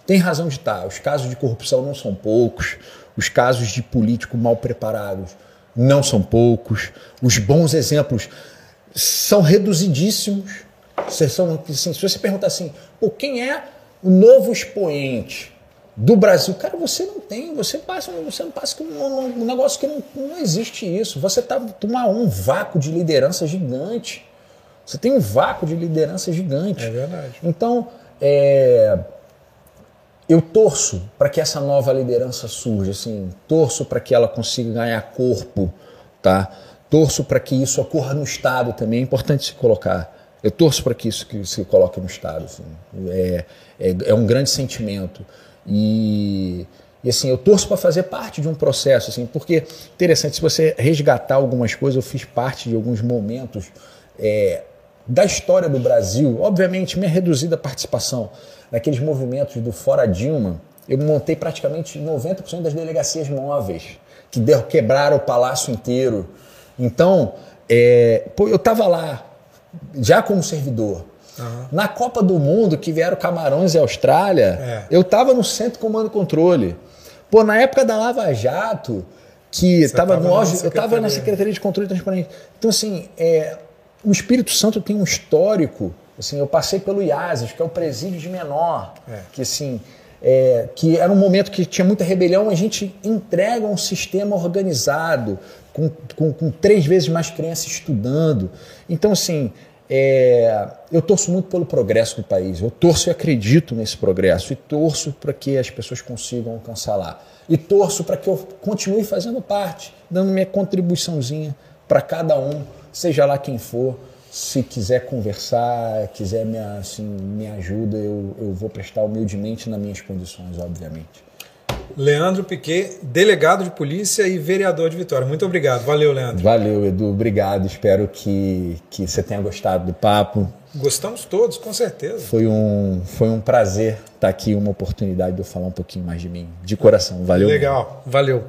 Tem razão de estar. Os casos de corrupção não são poucos. Os casos de político mal preparados não são poucos. Os bons exemplos são reduzidíssimos. São, assim, se você perguntar assim, Pô, quem é o novo expoente do Brasil? Cara, você não tem, você passa, você não passa um, um negócio que não, não existe isso. Você está uma, um vácuo de liderança gigante. Você tem um vácuo de liderança gigante. É verdade. Então, é, eu torço para que essa nova liderança surja, assim, torço para que ela consiga ganhar corpo, tá? Torço para que isso ocorra no Estado também, é importante se colocar. Eu torço para que isso que se coloque no Estado. Assim. É, é, é, um grande sentimento. E, e assim, eu torço para fazer parte de um processo, assim, porque interessante, se você resgatar algumas coisas, eu fiz parte de alguns momentos é, da história do Brasil, obviamente, minha reduzida participação naqueles movimentos do Fora Dilma, eu montei praticamente 90% das delegacias móveis, que quebraram o palácio inteiro então, é, pô, eu estava lá, já como servidor. Uhum. Na Copa do Mundo, que vieram Camarões e Austrália, é. eu estava no Centro Comando e Controle. Pô, na época da Lava Jato, que estava no auge, eu estava na Secretaria de Controle e Transparência. Então, assim, é, o Espírito Santo tem um histórico. Assim, eu passei pelo IASES, que é o presídio de menor, é. que assim, é, que era um momento que tinha muita rebelião, a gente entrega um sistema organizado, com, com, com três vezes mais crianças estudando. Então, assim, é, eu torço muito pelo progresso do país, eu torço e acredito nesse progresso, e torço para que as pessoas consigam alcançar lá. E torço para que eu continue fazendo parte, dando minha contribuiçãozinha para cada um, seja lá quem for. Se quiser conversar, quiser me, assim, me ajuda, eu, eu vou prestar humildemente nas minhas condições, obviamente. Leandro Piquet, delegado de polícia e vereador de Vitória. Muito obrigado. Valeu, Leandro. Valeu, Edu. Obrigado. Espero que, que você tenha gostado do papo. Gostamos todos, com certeza. Foi um, foi um prazer estar aqui, uma oportunidade de eu falar um pouquinho mais de mim. De coração. Valeu. Legal. Valeu.